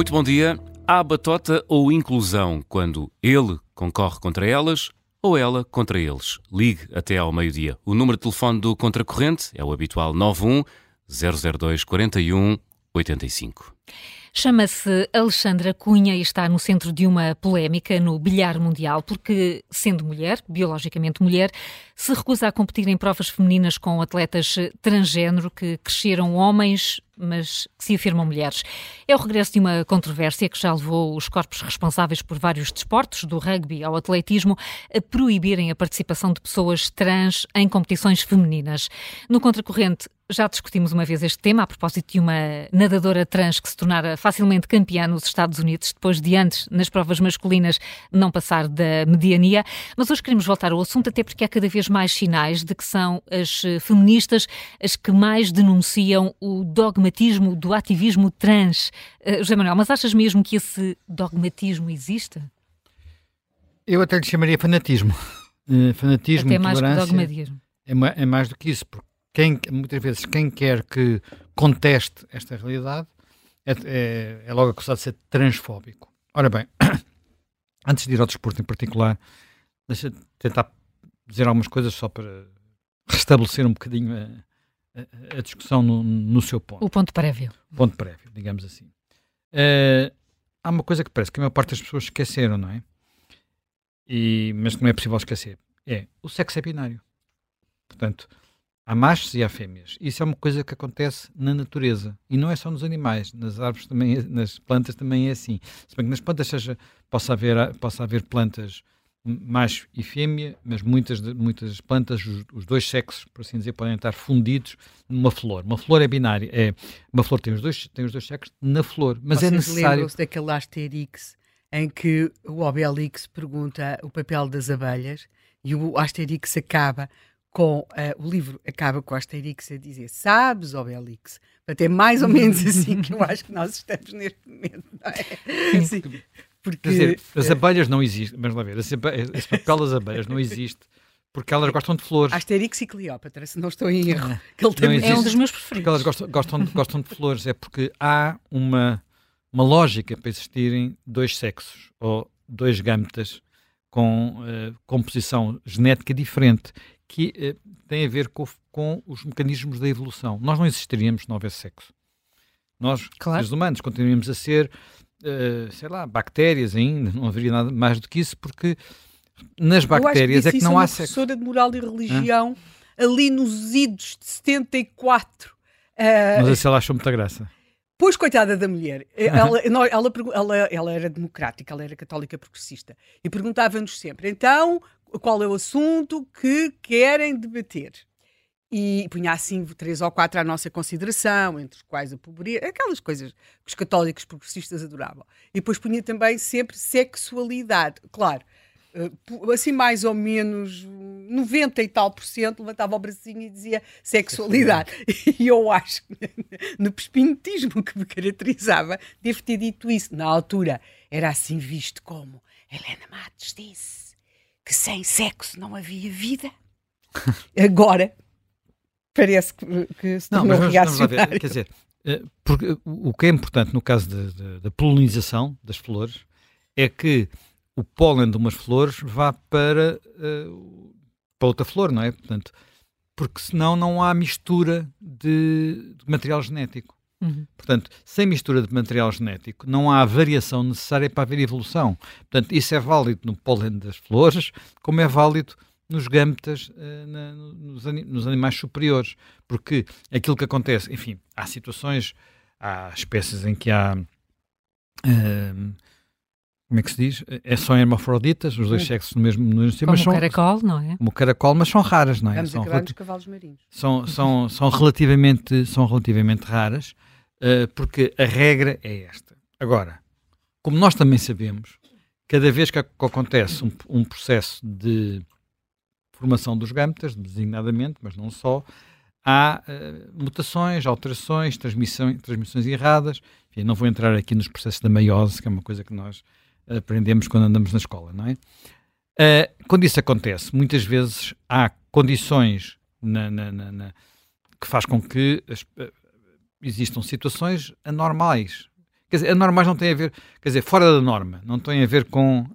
Muito bom dia. Há batota ou inclusão quando ele concorre contra elas ou ela contra eles. Ligue até ao meio-dia. O número de telefone do contracorrente é o habitual 91 002 41 85. Chama-se Alexandra Cunha e está no centro de uma polémica no bilhar mundial, porque, sendo mulher, biologicamente mulher, se recusa a competir em provas femininas com atletas transgênero que cresceram homens, mas que se afirmam mulheres. É o regresso de uma controvérsia que já levou os corpos responsáveis por vários desportos, do rugby ao atletismo, a proibirem a participação de pessoas trans em competições femininas. No contracorrente, já discutimos uma vez este tema a propósito de uma nadadora trans que se tornara facilmente campeã nos Estados Unidos, depois de antes, nas provas masculinas, não passar da mediania. Mas hoje queremos voltar ao assunto, até porque há cada vez mais sinais de que são as feministas as que mais denunciam o dogmatismo do ativismo trans. Uh, José Manuel, mas achas mesmo que esse dogmatismo existe? Eu até lhe chamaria fanatismo. Uh, fanatismo, até mais que dogmatismo. É, é mais do que isso, porque quem, muitas vezes quem quer que conteste esta realidade é, é, é logo acusado de ser transfóbico. Ora bem, antes de ir ao desporto em particular, deixa tentar dizer algumas coisas só para restabelecer um bocadinho a, a, a discussão no, no, seu ponto. O ponto prévio. O ponto prévio, digamos assim. Uh, há uma coisa que parece que a maior parte das pessoas esqueceram, não é? E, mas que não é possível esquecer. É, o sexo é binário. Portanto, Há machos e há fêmeas. Isso é uma coisa que acontece na natureza. E não é só nos animais, nas árvores também, é, nas plantas também é assim. Se bem que nas plantas seja, possa, haver, possa haver plantas macho e fêmea, mas muitas, muitas plantas, os, os, dois sexos, por assim dizer, podem estar fundidos numa flor. Uma flor é binária. É, uma flor tem os dois, tem os dois sexos na flor, mas Vocês é necessário... lembram-se daquele Asterix em que o Obelix pergunta o papel das abelhas e o Asterix acaba com uh, o livro acaba com a Asterix a dizer sabes, Obelix? Até mais ou menos assim que eu acho que nós estamos neste momento, não é? Sim. Porque, Quer dizer, as eh, abelhas não existem, vamos lá ver, esse, papel das abelhas não existe porque elas gostam de flores. Asterix e Cleópatra, se não estou em erro. Que ele também é um dos meus preferidos. Porque elas gostam, gostam, gostam de flores, é porque há uma, uma lógica para existirem dois sexos ou dois gametas com uh, composição genética diferente que eh, tem a ver com, com, os mecanismos da evolução. Nós não existiríamos se não houvesse sexo. Nós, claro. seres humanos, continuaríamos a ser, uh, sei lá, bactérias ainda, não haveria nada mais do que isso, porque nas bactérias é que não há sexo. professora de moral e religião, Hã? ali nos idos de 74. Uh, Mas assim ela achou muita graça. Pois, coitada da mulher, ela, ela, ela, ela, era democrática, ela era católica progressista e perguntava-nos sempre: então, qual é o assunto que querem debater. E punha assim três ou quatro à nossa consideração, entre os quais a pobreza, aquelas coisas que os católicos progressistas adoravam. E depois punha também sempre sexualidade. Claro, eh, assim mais ou menos 90 e tal por cento levantava o bracinho e dizia sexualidade. E eu acho que no pespintismo que me caracterizava, devo ter dito isso. Na altura era assim visto como Helena Matos disse que sem sexo não havia vida. Agora parece que, que se tornou não, reacionário. quer dizer, eh, porque o que é importante no caso da polinização das flores é que o pólen de umas flores vá para, uh, para outra flor, não é? Portanto, porque senão não há mistura de, de material genético. Uhum. Portanto, sem mistura de material genético, não há variação necessária para haver evolução. Portanto, isso é válido no pólen das flores, como é válido nos gâmetas, uh, na, nos, nos, animais superiores. Porque aquilo que acontece, enfim, há situações, há espécies em que há. Uh, como é que se diz? É só hermafroditas, os dois sexos no mesmo, no mesmo Como mas o caracol, não é? Como o caracol, mas são raras, não é? Vamos são acabar nos cavalos marinhos. São, são, são, relativamente, são relativamente raras. Uh, porque a regra é esta. Agora, como nós também sabemos, cada vez que acontece um, um processo de formação dos gametas, designadamente, mas não só, há uh, mutações, alterações, transmissões, transmissões erradas. Enfim, não vou entrar aqui nos processos da meiose, que é uma coisa que nós aprendemos quando andamos na escola, não é? Uh, quando isso acontece, muitas vezes há condições na, na, na, que faz com que as, existam situações anormais, Quer dizer, anormais não tem a ver, quer dizer, fora da norma, não tem a ver com.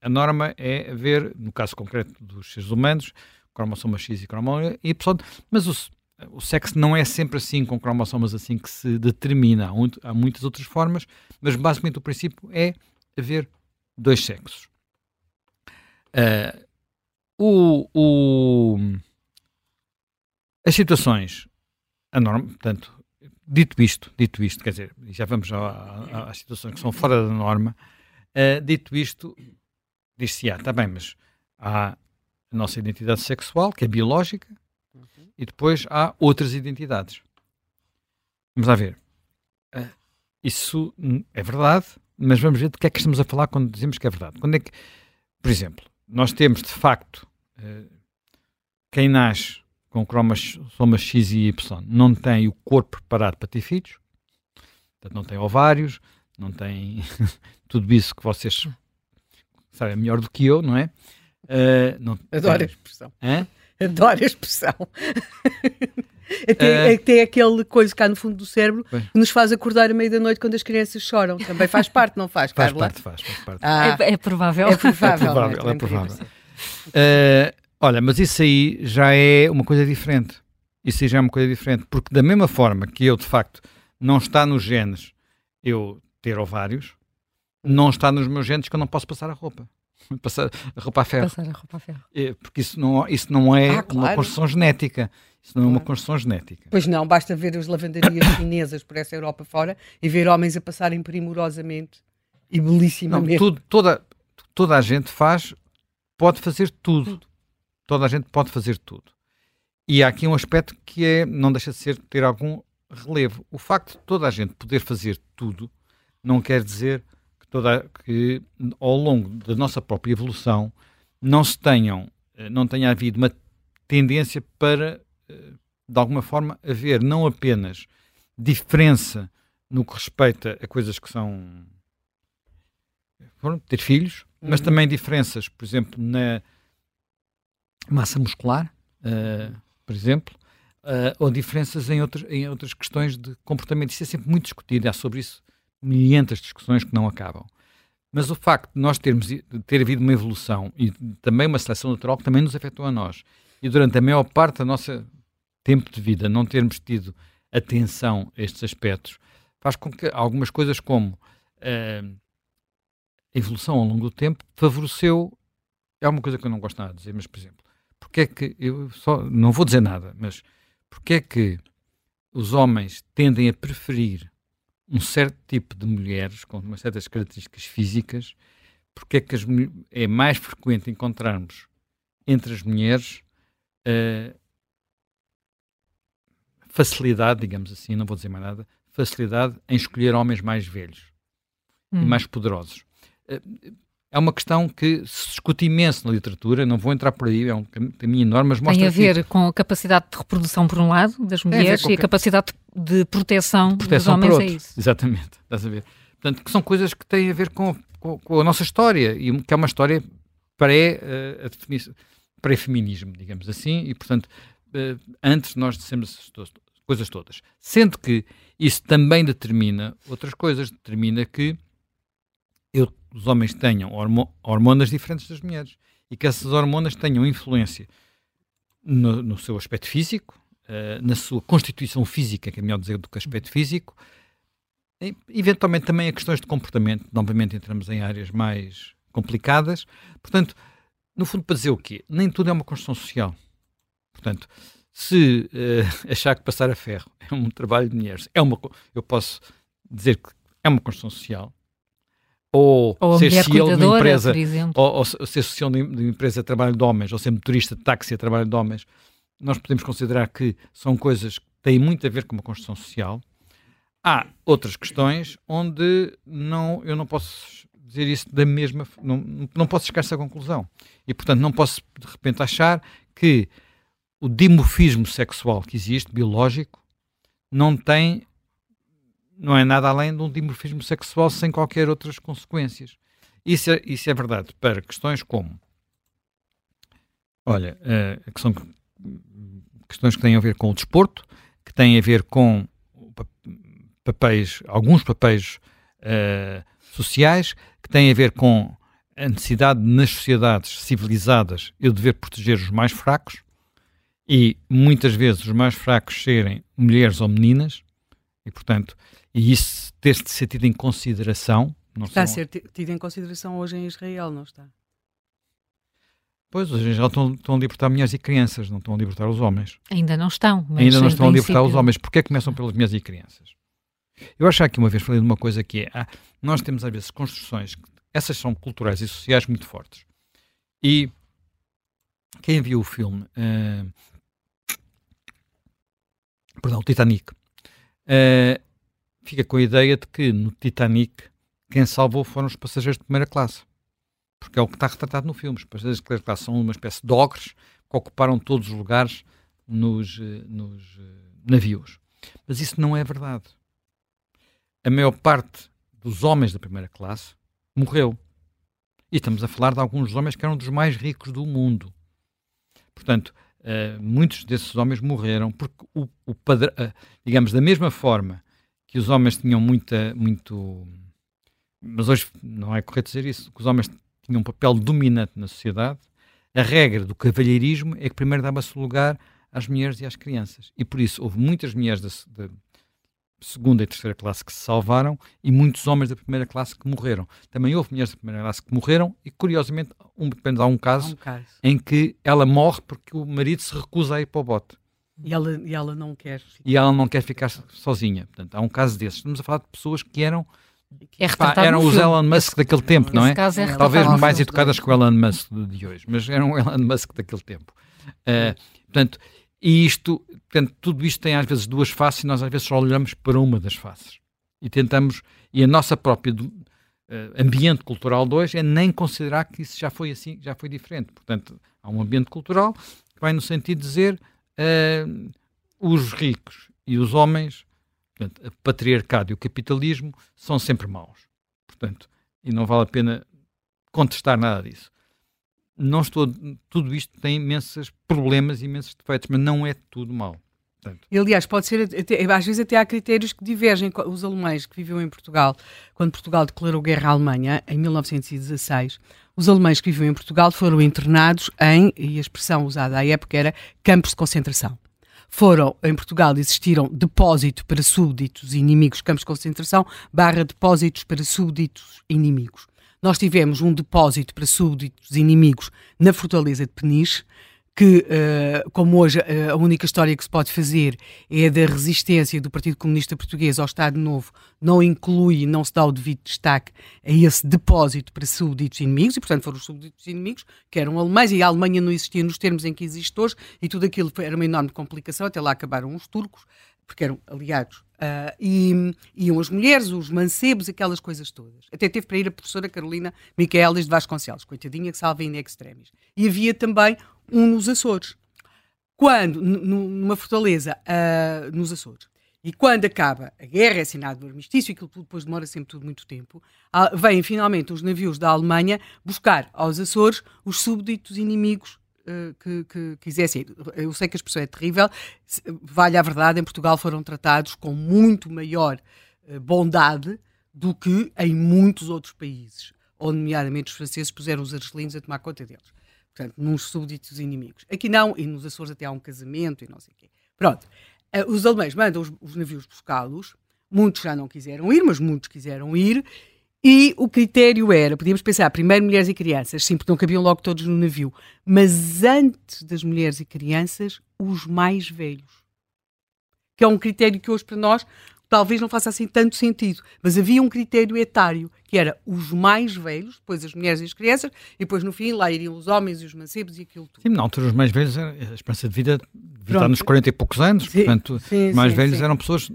A norma é a ver, no caso concreto dos seres humanos, cromossomas X e cromossomas Y, mas o, o sexo não é sempre assim, com cromossomas assim que se determina. Há muitas outras formas, mas basicamente o princípio é haver dois sexos. Uh, o, o, as situações anorm, portanto, dito isto, dito isto, quer dizer, já vamos às situações que são fora da norma, uh, dito isto, diz-se, ah, está bem, mas há a nossa identidade sexual, que é biológica, uhum. e depois há outras identidades. Vamos lá ver. Uh, isso é verdade, mas vamos ver de que é que estamos a falar quando dizemos que é verdade. Quando é que, por exemplo, nós temos de facto uh, quem nasce com cromossomas X e Y não tem o corpo preparado para ter filhos, portanto não tem ovários, não tem tudo isso que vocês sabem melhor do que eu, não é? Uh, não, Adoro a expressão. Hã? Adoro a expressão. Até, uh, até aquele coisa cá no fundo do cérebro bem. que nos faz acordar à meia da noite quando as crianças choram. Também faz parte, não faz, faz Carla? Parte, faz, faz parte. Ah, é, é, provável. É provável. É provável. É provável. Uh, olha, mas isso aí já é uma coisa diferente. Isso aí já é uma coisa diferente. Porque da mesma forma que eu, de facto, não está nos genes eu ter ovários, não está nos meus genes que eu não posso passar a roupa. Passar a roupa a ferro. Passar a roupa a ferro. É, porque isso não, isso não é ah, claro. uma construção genética. Isso não claro. é uma construção genética. Pois não, basta ver as lavanderias chinesas por essa Europa fora e ver homens a passarem primorosamente e belissimamente. Não, tudo, toda, toda a gente faz, pode fazer tudo. tudo. Toda a gente pode fazer tudo. E há aqui um aspecto que é, não deixa de ser ter algum relevo. O facto de toda a gente poder fazer tudo não quer dizer toda, que ao longo da nossa própria evolução não se tenham, eh, não tenha havido uma tendência para, eh, de alguma forma, haver não apenas diferença no que respeita a coisas que são ter filhos, uhum. mas também diferenças, por exemplo, na massa muscular, uh, por exemplo, uh, ou diferenças em outras, em outras questões de comportamento. Isso é sempre muito discutido, há sobre isso milhentas discussões que não acabam. Mas o facto de nós termos de ter havido uma evolução e também uma seleção natural que também nos afetou a nós, e durante a maior parte do nosso tempo de vida não termos tido atenção a estes aspectos, faz com que algumas coisas como uh, a evolução ao longo do tempo favoreceu. É uma coisa que eu não gosto nada de dizer, mas, por exemplo, porque é que eu só não vou dizer nada, mas porque é que os homens tendem a preferir um certo tipo de mulheres com umas certas características físicas, porque é que as, é mais frequente encontrarmos entre as mulheres uh, facilidade, digamos assim, não vou dizer mais nada, facilidade em escolher homens mais velhos hum. e mais poderosos. Uh, é uma questão que se discute imenso na literatura, não vou entrar por aí, é um caminho enorme, mas mostra Tem a ver que... com a capacidade de reprodução, por um lado, das mulheres, a e a capacidade de proteção, de proteção dos homens, é isso. Exatamente, estás a ver. Portanto, que são coisas que têm a ver com, com, com a nossa história, e que é uma história pré-feminismo, uh, digamos assim, e, portanto, uh, antes nós dissemos coisas todas. Sendo que isso também determina outras coisas, determina que os homens tenham hormonas diferentes das mulheres e que essas hormonas tenham influência no, no seu aspecto físico, uh, na sua constituição física, que é melhor dizer do que aspecto físico, e, eventualmente também a questões de comportamento, novamente entramos em áreas mais complicadas. Portanto, no fundo, para dizer o quê? Nem tudo é uma construção social. Portanto, se uh, achar que passar a ferro é um trabalho de mulheres, é uma, eu posso dizer que é uma construção social, ou, ou ser CEO de uma empresa, ou, ou, ser CEO de uma empresa de trabalho de homens, ou ser motorista de táxi a trabalho de homens, nós podemos considerar que são coisas que têm muito a ver com uma construção social. Há outras questões onde não, eu não posso dizer isso da mesma, não, não posso chegar a essa conclusão. E, portanto, não posso de repente achar que o dimorfismo sexual que existe, biológico, não tem não é nada além de um dimorfismo sexual sem qualquer outras consequências. Isso é, isso é verdade para questões como, olha, uh, que são questões que têm a ver com o desporto, que têm a ver com papéis, alguns papéis uh, sociais, que têm a ver com a necessidade nas sociedades civilizadas eu dever proteger os mais fracos e muitas vezes os mais fracos serem mulheres ou meninas e portanto e isso ter de ser tido em consideração está são... a ser tido em consideração hoje em Israel não está Pois, hoje já estão, estão a libertar mulheres e crianças, não estão a libertar os homens. Ainda não estão. Ainda não estão a libertar os homens. Porquê começam pelas mulheres e crianças? Eu acho que uma vez falei de uma coisa que é, ah, nós temos às vezes construções, essas são culturais e sociais muito fortes. E quem viu o filme, uh, perdão, o Titanic, uh, fica com a ideia de que no Titanic quem salvou foram os passageiros de primeira classe. Porque é o que está retratado no filme. Os passageiros de primeira classe são uma espécie de ogres que ocuparam todos os lugares nos, eh, nos navios. Mas isso não é verdade a maior parte dos homens da primeira classe morreu. E estamos a falar de alguns homens que eram dos mais ricos do mundo. Portanto, uh, muitos desses homens morreram porque o, o padrão, uh, digamos, da mesma forma que os homens tinham muita, muito. Mas hoje não é correto dizer isso, que os homens tinham um papel dominante na sociedade, a regra do cavalheirismo é que primeiro dava-se lugar às mulheres e às crianças. E por isso houve muitas mulheres da, segunda e terceira classe que se salvaram e muitos homens da primeira classe que morreram. Também houve mulheres da primeira classe que morreram e, curiosamente, um, depende, há um caso, um caso, em que ela morre porque o marido se recusa a ir para o bote. E ela, e ela não quer ficar. E ela não quer ficar sozinha. Portanto, há um caso desses. Estamos a falar de pessoas que eram é pá, eram os Elon Musk Esse, daquele tempo, não é? é Talvez mais educadas que o Elon Musk de hoje, mas eram o Elon Musk daquele tempo. Uh, portanto, e isto, portanto, tudo isto tem às vezes duas faces e nós às vezes só olhamos para uma das faces. E tentamos, e a nossa própria uh, ambiente cultural de hoje é nem considerar que isso já foi assim, já foi diferente. Portanto, há um ambiente cultural que vai no sentido de dizer uh, os ricos e os homens, portanto, o patriarcado e o capitalismo são sempre maus. Portanto, e não vale a pena contestar nada disso não estou. Tudo isto tem imensos problemas, imensos defeitos, mas não é tudo mau. E, aliás, pode ser, até, às vezes até há critérios que divergem. Os alemães que viviam em Portugal, quando Portugal declarou guerra à Alemanha, em 1916, os alemães que viviam em Portugal foram internados em, e a expressão usada à época era campos de concentração. Foram, em Portugal, existiram depósito para súbditos inimigos, campos de concentração, barra depósitos para súbditos inimigos. Nós tivemos um depósito para súbditos inimigos na fortaleza de Peniche, que, uh, como hoje uh, a única história que se pode fazer é da resistência do Partido Comunista Português ao Estado Novo, não inclui não se dá o devido destaque a esse depósito para súbditos inimigos, e portanto foram os súbditos inimigos, que eram alemães, e a Alemanha não existia nos termos em que existe hoje, e tudo aquilo era uma enorme complicação, até lá acabaram os turcos, porque eram aliados Uh, e iam as mulheres, os mancebos, aquelas coisas todas. Até teve para ir a professora Carolina Micaelis de Vasconcelos, coitadinha que salva in extremis. E havia também um nos Açores. Quando, numa fortaleza uh, nos Açores, e quando acaba a guerra, é assinado o armistício, aquilo depois demora sempre tudo muito tempo, uh, vêm finalmente os navios da Alemanha buscar aos Açores os súbditos inimigos eh, que, que quisessem. Eu sei que a expressão é terrível, vale a verdade, em Portugal foram tratados com muito maior uh, bondade do que em muitos outros países, onde, nomeadamente, os franceses puseram os argelinos a tomar conta deles. Portanto, nos súbditos inimigos. Aqui não, e nos Açores até há um casamento e não sei o quê. Pronto. Uh, os alemães mandam os, os navios buscá-los, muitos já não quiseram ir, mas muitos quiseram ir, e o critério era, podíamos pensar, primeiro mulheres e crianças, sim, porque não cabiam logo todos no navio, mas antes das mulheres e crianças, os mais velhos. Que é um critério que hoje para nós talvez não faça assim tanto sentido, mas havia um critério etário, que era os mais velhos, depois as mulheres e as crianças, e depois no fim lá iriam os homens e os mancebos e aquilo tudo. Sim, na altura os mais velhos, a esperança de vida devia nos 40 e poucos anos, sim, portanto, sim, os mais sim, velhos eram pessoas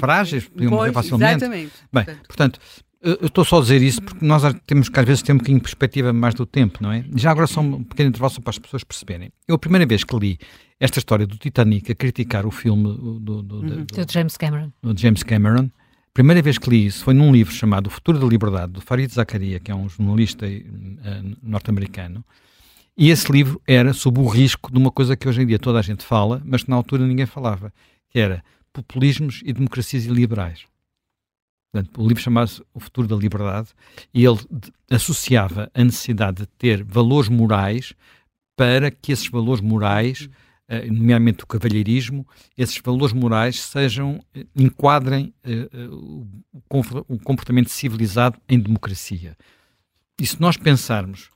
frágeis, podiam morrer facilmente. Exatamente. Bem, portanto, portanto eu estou só a dizer isso porque nós temos que às vezes ter um bocadinho de perspectiva mais do tempo, não é? Já agora só um pequeno intervalo para as pessoas perceberem. Eu a primeira vez que li esta história do Titanic a criticar o filme do, do, do, uhum. do James Cameron. Do James Cameron, a primeira vez que li isso foi num livro chamado O Futuro da Liberdade, do Farid Zakaria, que é um jornalista uh, norte-americano, e esse livro era sobre o risco de uma coisa que hoje em dia toda a gente fala, mas que na altura ninguém falava, que era populismos e democracias iliberais. Portanto, o livro chamava-se O Futuro da Liberdade e ele associava a necessidade de ter valores morais para que esses valores morais, eh, nomeadamente o cavalheirismo, esses valores morais sejam, eh, enquadrem uh, o comportamento civilizado em democracia. E se nós pensarmos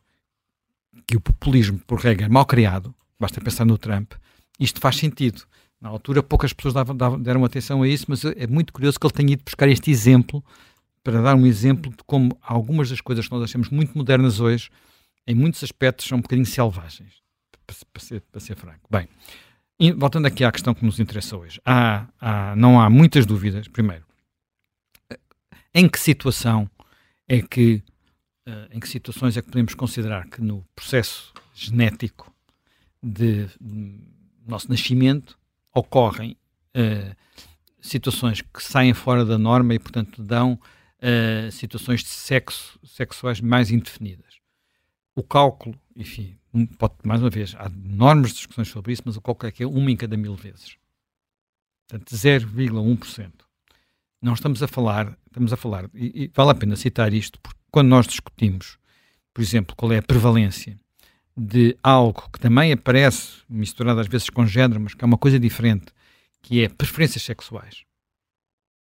que o populismo, por regra, é mal criado, basta pensar no Trump, isto faz sentido. Na altura, poucas pessoas davam, davam, deram atenção a isso, mas é muito curioso que ele tenha ido buscar este exemplo para dar um exemplo de como algumas das coisas que nós achamos muito modernas hoje, em muitos aspectos, são um bocadinho selvagens, para, para, ser, para ser, franco. Bem, voltando aqui à questão que nos interessa hoje, há, há, não há muitas dúvidas. Primeiro, em que situação é que, uh, em que situações é que podemos considerar que no processo genético de, de nosso nascimento ocorrem uh, situações que saem fora da norma e, portanto, dão uh, situações de sexo, sexuais mais indefinidas. O cálculo, enfim, pode, mais uma vez, há enormes discussões sobre isso, mas o cálculo é que é uma em cada mil vezes. Portanto, 0,1%. Não estamos a falar, estamos a falar, e, e vale a pena citar isto, porque quando nós discutimos, por exemplo, qual é a prevalência de algo que também aparece misturado às vezes com género, mas que é uma coisa diferente, que é preferências sexuais.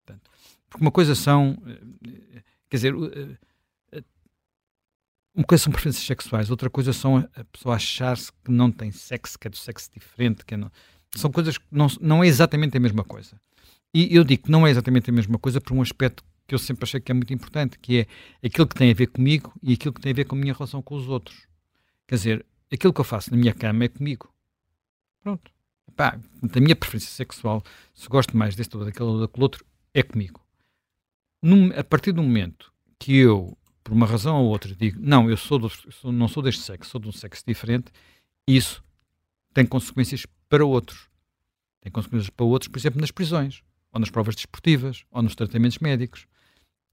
Portanto, porque uma coisa são, eh, quer dizer, eh, eh, uma coisa são preferências sexuais, outra coisa são a pessoa achar-se que não tem sexo, que é do sexo diferente, que é não, são coisas que não, não é exatamente a mesma coisa. E eu digo que não é exatamente a mesma coisa por um aspecto que eu sempre achei que é muito importante, que é aquilo que tem a ver comigo e aquilo que tem a ver com a minha relação com os outros. Quer dizer, aquilo que eu faço na minha cama é comigo. Pronto. Pá, a minha preferência sexual, se gosto mais deste ou daquele ou daquele outro, é comigo. Num, a partir do momento que eu, por uma razão ou outra, digo não, eu sou, do, sou não sou deste sexo, sou de um sexo diferente, isso tem consequências para outros. Tem consequências para outros, por exemplo, nas prisões, ou nas provas desportivas, ou nos tratamentos médicos.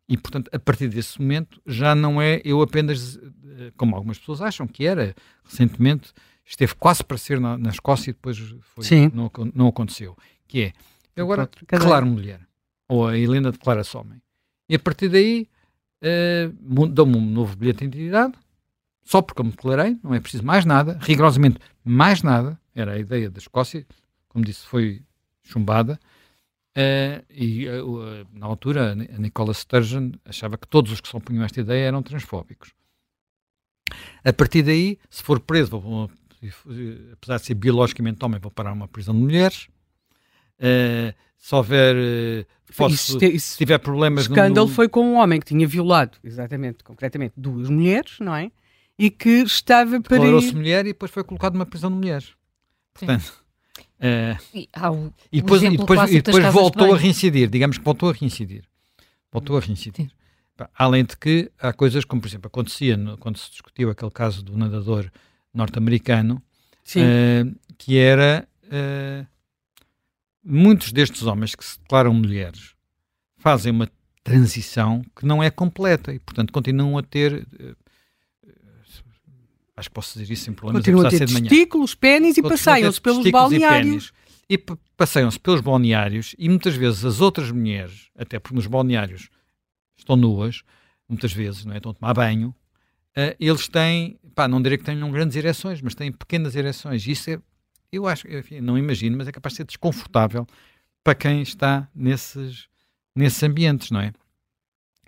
E, portanto, a partir desse momento, já não é eu apenas, eh, como algumas pessoas acham que era, recentemente esteve quase para ser na, na Escócia e depois foi. Não, não aconteceu. Que é, eu agora declaro mulher, ou a Helena declara-se homem. E a partir daí, uh, dou-me um novo bilhete de identidade, só porque eu me declarei, não é preciso mais nada, rigorosamente mais nada, era a ideia da Escócia, como disse, foi chumbada, Uh, e uh, na altura a Nicola Sturgeon achava que todos os que se opunham a esta ideia eram transfóbicos. A partir daí, se for preso, vou, apesar de ser biologicamente homem, vou parar uma prisão de mulheres. Uh, se houver. Posso, isso, isso, se tiver problemas. O escândalo no... foi com um homem que tinha violado, exatamente, concretamente, duas mulheres, não é? E que estava para. Declarou-se mulher e depois foi colocado numa prisão de mulheres. Portanto. Uh, e, o, e, depois, e depois, e depois voltou a reincidir, digamos que voltou a reincidir. Voltou a reincidir. Além de que há coisas como, por exemplo, acontecia no, quando se discutiu aquele caso do nadador norte-americano, uh, que era uh, muitos destes homens que se declaram mulheres fazem uma transição que não é completa e, portanto, continuam a ter acho que posso dizer isso sem problemas. Continuam a ter testículos, pênis e passeiam-se pelos balneários. E, e passeiam-se pelos balneários e muitas vezes as outras mulheres, até porque nos balneários estão nuas, muitas vezes, não é? estão a tomar banho, uh, eles têm, pá, não direi que tenham grandes ereções, mas têm pequenas ereções. Isso é, eu acho, enfim, não imagino, mas é capaz de ser desconfortável para quem está nesses, nesses ambientes, não é?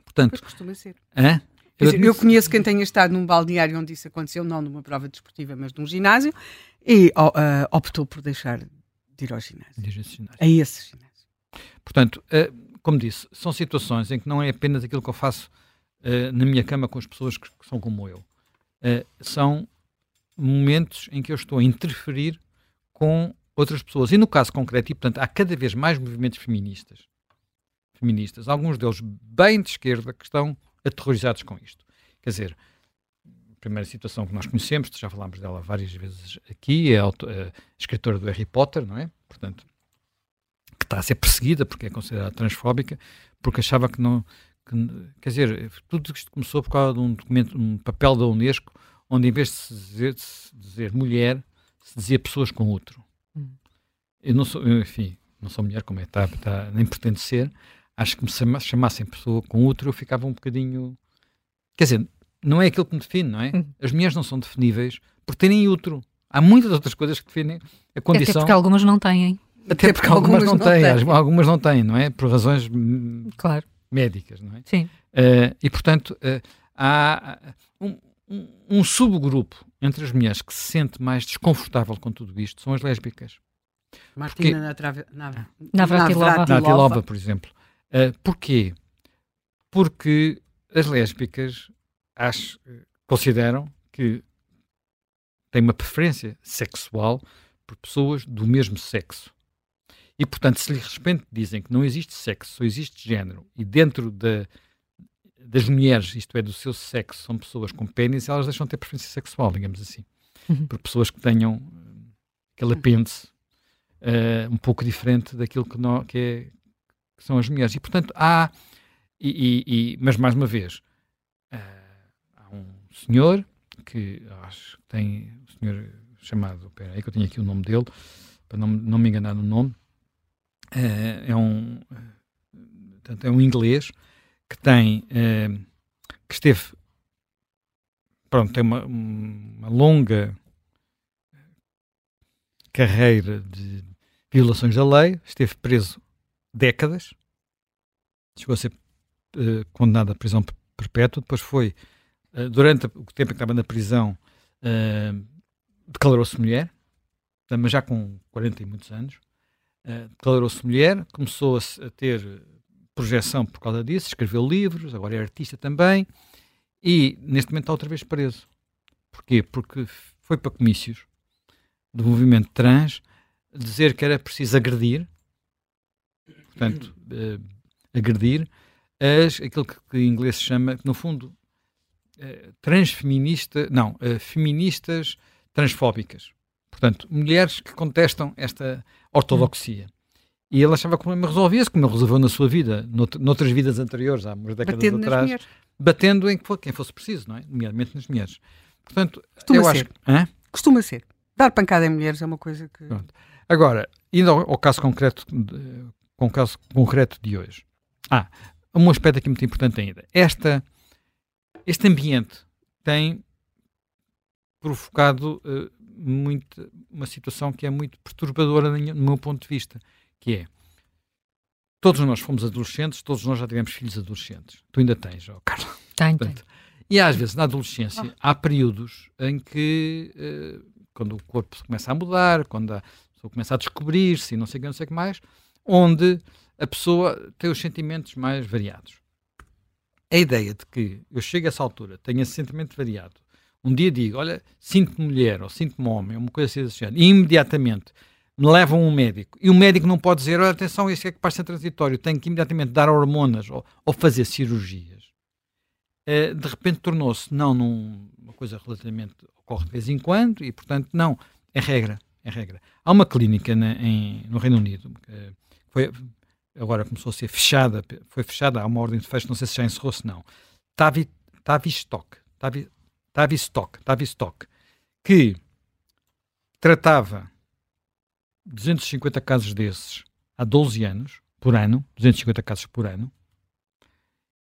Portanto, mas costuma ser. Hã? Eu, eu, conheço quem tenha estado num balneário onde isso aconteceu, não numa prova desportiva, mas num ginásio, e uh, optou por deixar de ir ao ginásio. ginásio. A esse ginásio. Portanto, uh, como disse, são situações em que não é apenas aquilo que eu faço uh, na minha cama com as pessoas que, que são como eu. são momentos em que eu estou a interferir com outras pessoas. E no caso concreto, e portanto, há cada vez mais movimentos feministas, feministas, alguns deles bem de esquerda, que estão aterrorizados com isto. Quer dizer, a primeira situação que nós conhecemos, já falámos dela várias vezes aqui, é a, a escritora do Harry Potter, não é? Portanto, que está a ser perseguida porque é considerada transfóbica, porque achava que não. Que, quer dizer, tudo isto começou por causa de um documento, um papel da Unesco, onde em vez de se dizer, de se dizer mulher, se dizia pessoas com outro. Hum. Eu não sou, eu, enfim, não sou mulher, como é, tá, tá, nem pretendo ser, acho que me chamassem pessoa com útero, eu ficava um bocadinho. Quer dizer, não é aquilo que me define, não é? Hum. As mulheres não são definíveis por terem útero. Há muitas outras coisas que definem a condição. Até porque algumas não têm. Até porque, algumas, algumas, não, têm, têm. algumas não têm, não é? Por razões claro. médicas, não é? Sim. Uh, e portanto, uh, há um, um, um, subgrupo entre as mulheres que se sente mais desconfortável com tudo isto são as lésbicas. Martina Porque, Navratilova. Navratilova, por exemplo. Uh, porquê? Porque as lésbicas acho, consideram que têm uma preferência sexual por pessoas do mesmo sexo. E, portanto, se de repente dizem que não existe sexo, só existe género, e dentro da, das mulheres, isto é, do seu sexo, são pessoas com pênis, elas deixam de ter preferência sexual, digamos assim. Uhum. Por pessoas que tenham aquele apêndice uh, um pouco diferente daquilo que, não, que, é, que, são as mulheres. E, portanto, há. E, e, e mas, mais uma vez, uh, há um senhor que acho que tem. O senhor chamado. Espera aí, que eu tenho aqui o nome dele, para não, não me enganar no nome. Uh, é um. Portanto, é um inglês que tem. que esteve. Pronto, tem uma, uma longa carreira de violações da lei, esteve preso décadas, chegou a ser uh, condenado à prisão perpétua, depois foi, uh, durante o tempo em que estava na prisão, uh, declarou-se mulher, mas já com 40 e muitos anos, declarou-se mulher, começou a, a, ter projeção por causa disso, escreveu livros, agora é artista também, e neste momento está outra vez preso. Porquê? Porque foi para comícios do movimento trans dizer que era preciso agredir, portanto, uh, agredir as, aquilo que, que, em inglês se chama, no fundo, uh, transfeminista, não, uh, feministas transfóbicas. Portanto, mulheres que contestam esta ortodoxia. E ele achava que o problema resolvia-se, como ele resolveu na sua vida, nout noutras vidas anteriores, há umas décadas batendo atrás, batendo em quem fosse preciso, não é? Nomeadamente nas mulheres. Portanto, Costuma eu ser. acho. Costuma ser. Dar pancada em mulheres é uma coisa que. Pronto. Agora, indo ao, ao caso concreto, com o caso concreto de hoje. Ah, um aspecto aqui muito importante ainda. Esta, este ambiente tem provocado uh, muito, uma situação que é muito perturbadora no meu ponto de vista, que é todos nós fomos adolescentes, todos nós já tivemos filhos adolescentes. Tu ainda tens, oh, Carla. Tenho, tenho. E às vezes na adolescência ah. há períodos em que uh, quando o corpo começa a mudar, quando a pessoa começa a descobrir-se e não sei o que, não sei o que mais, onde a pessoa tem os sentimentos mais variados. A ideia de que eu chego a essa altura, tenho esse sentimento variado, um dia digo, olha, sinto-me mulher ou sinto-me homem, uma coisa assim e imediatamente me levam um médico, e o médico não pode dizer, olha, atenção, isso é que passa transitório, tenho que imediatamente dar hormonas ou, ou fazer cirurgias. Uh, de repente tornou-se, não num, uma coisa relativamente ocorre de vez em quando e, portanto, não, é regra. É regra. Há uma clínica na, em, no Reino Unido que foi, agora começou a ser fechada, foi fechada, há uma ordem de fecho, não sei se já encerrou, se não. Tavi, Tavistock, Tavi, Tavistock, Tavistock, que tratava 250 casos desses há 12 anos, por ano, 250 casos por ano,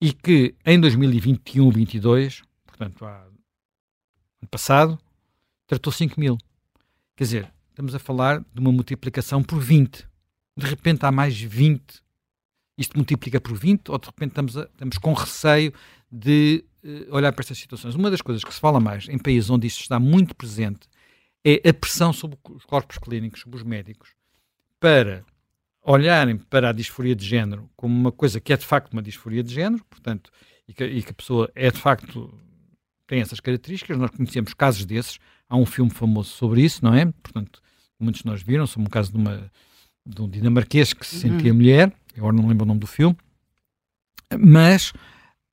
e que em 2021-22, portanto há ano passado, tratou 5 mil. Quer dizer, estamos a falar de uma multiplicação por 20. De repente há mais 20. Isto multiplica por 20 ou de repente estamos, a, estamos com receio de uh, olhar para estas situações? Uma das coisas que se fala mais em países onde isto está muito presente é a pressão sobre os corpos clínicos, sobre os médicos, para olharem para a disforia de género como uma coisa que é de facto uma disforia de género, portanto, e que, e que a pessoa é de facto tem essas características, nós conhecemos casos desses, há um filme famoso sobre isso, não é? Portanto, muitos de nós viram, sobre um caso de, uma, de um dinamarquês que se sentia uhum. mulher, agora não lembro o nome do filme, mas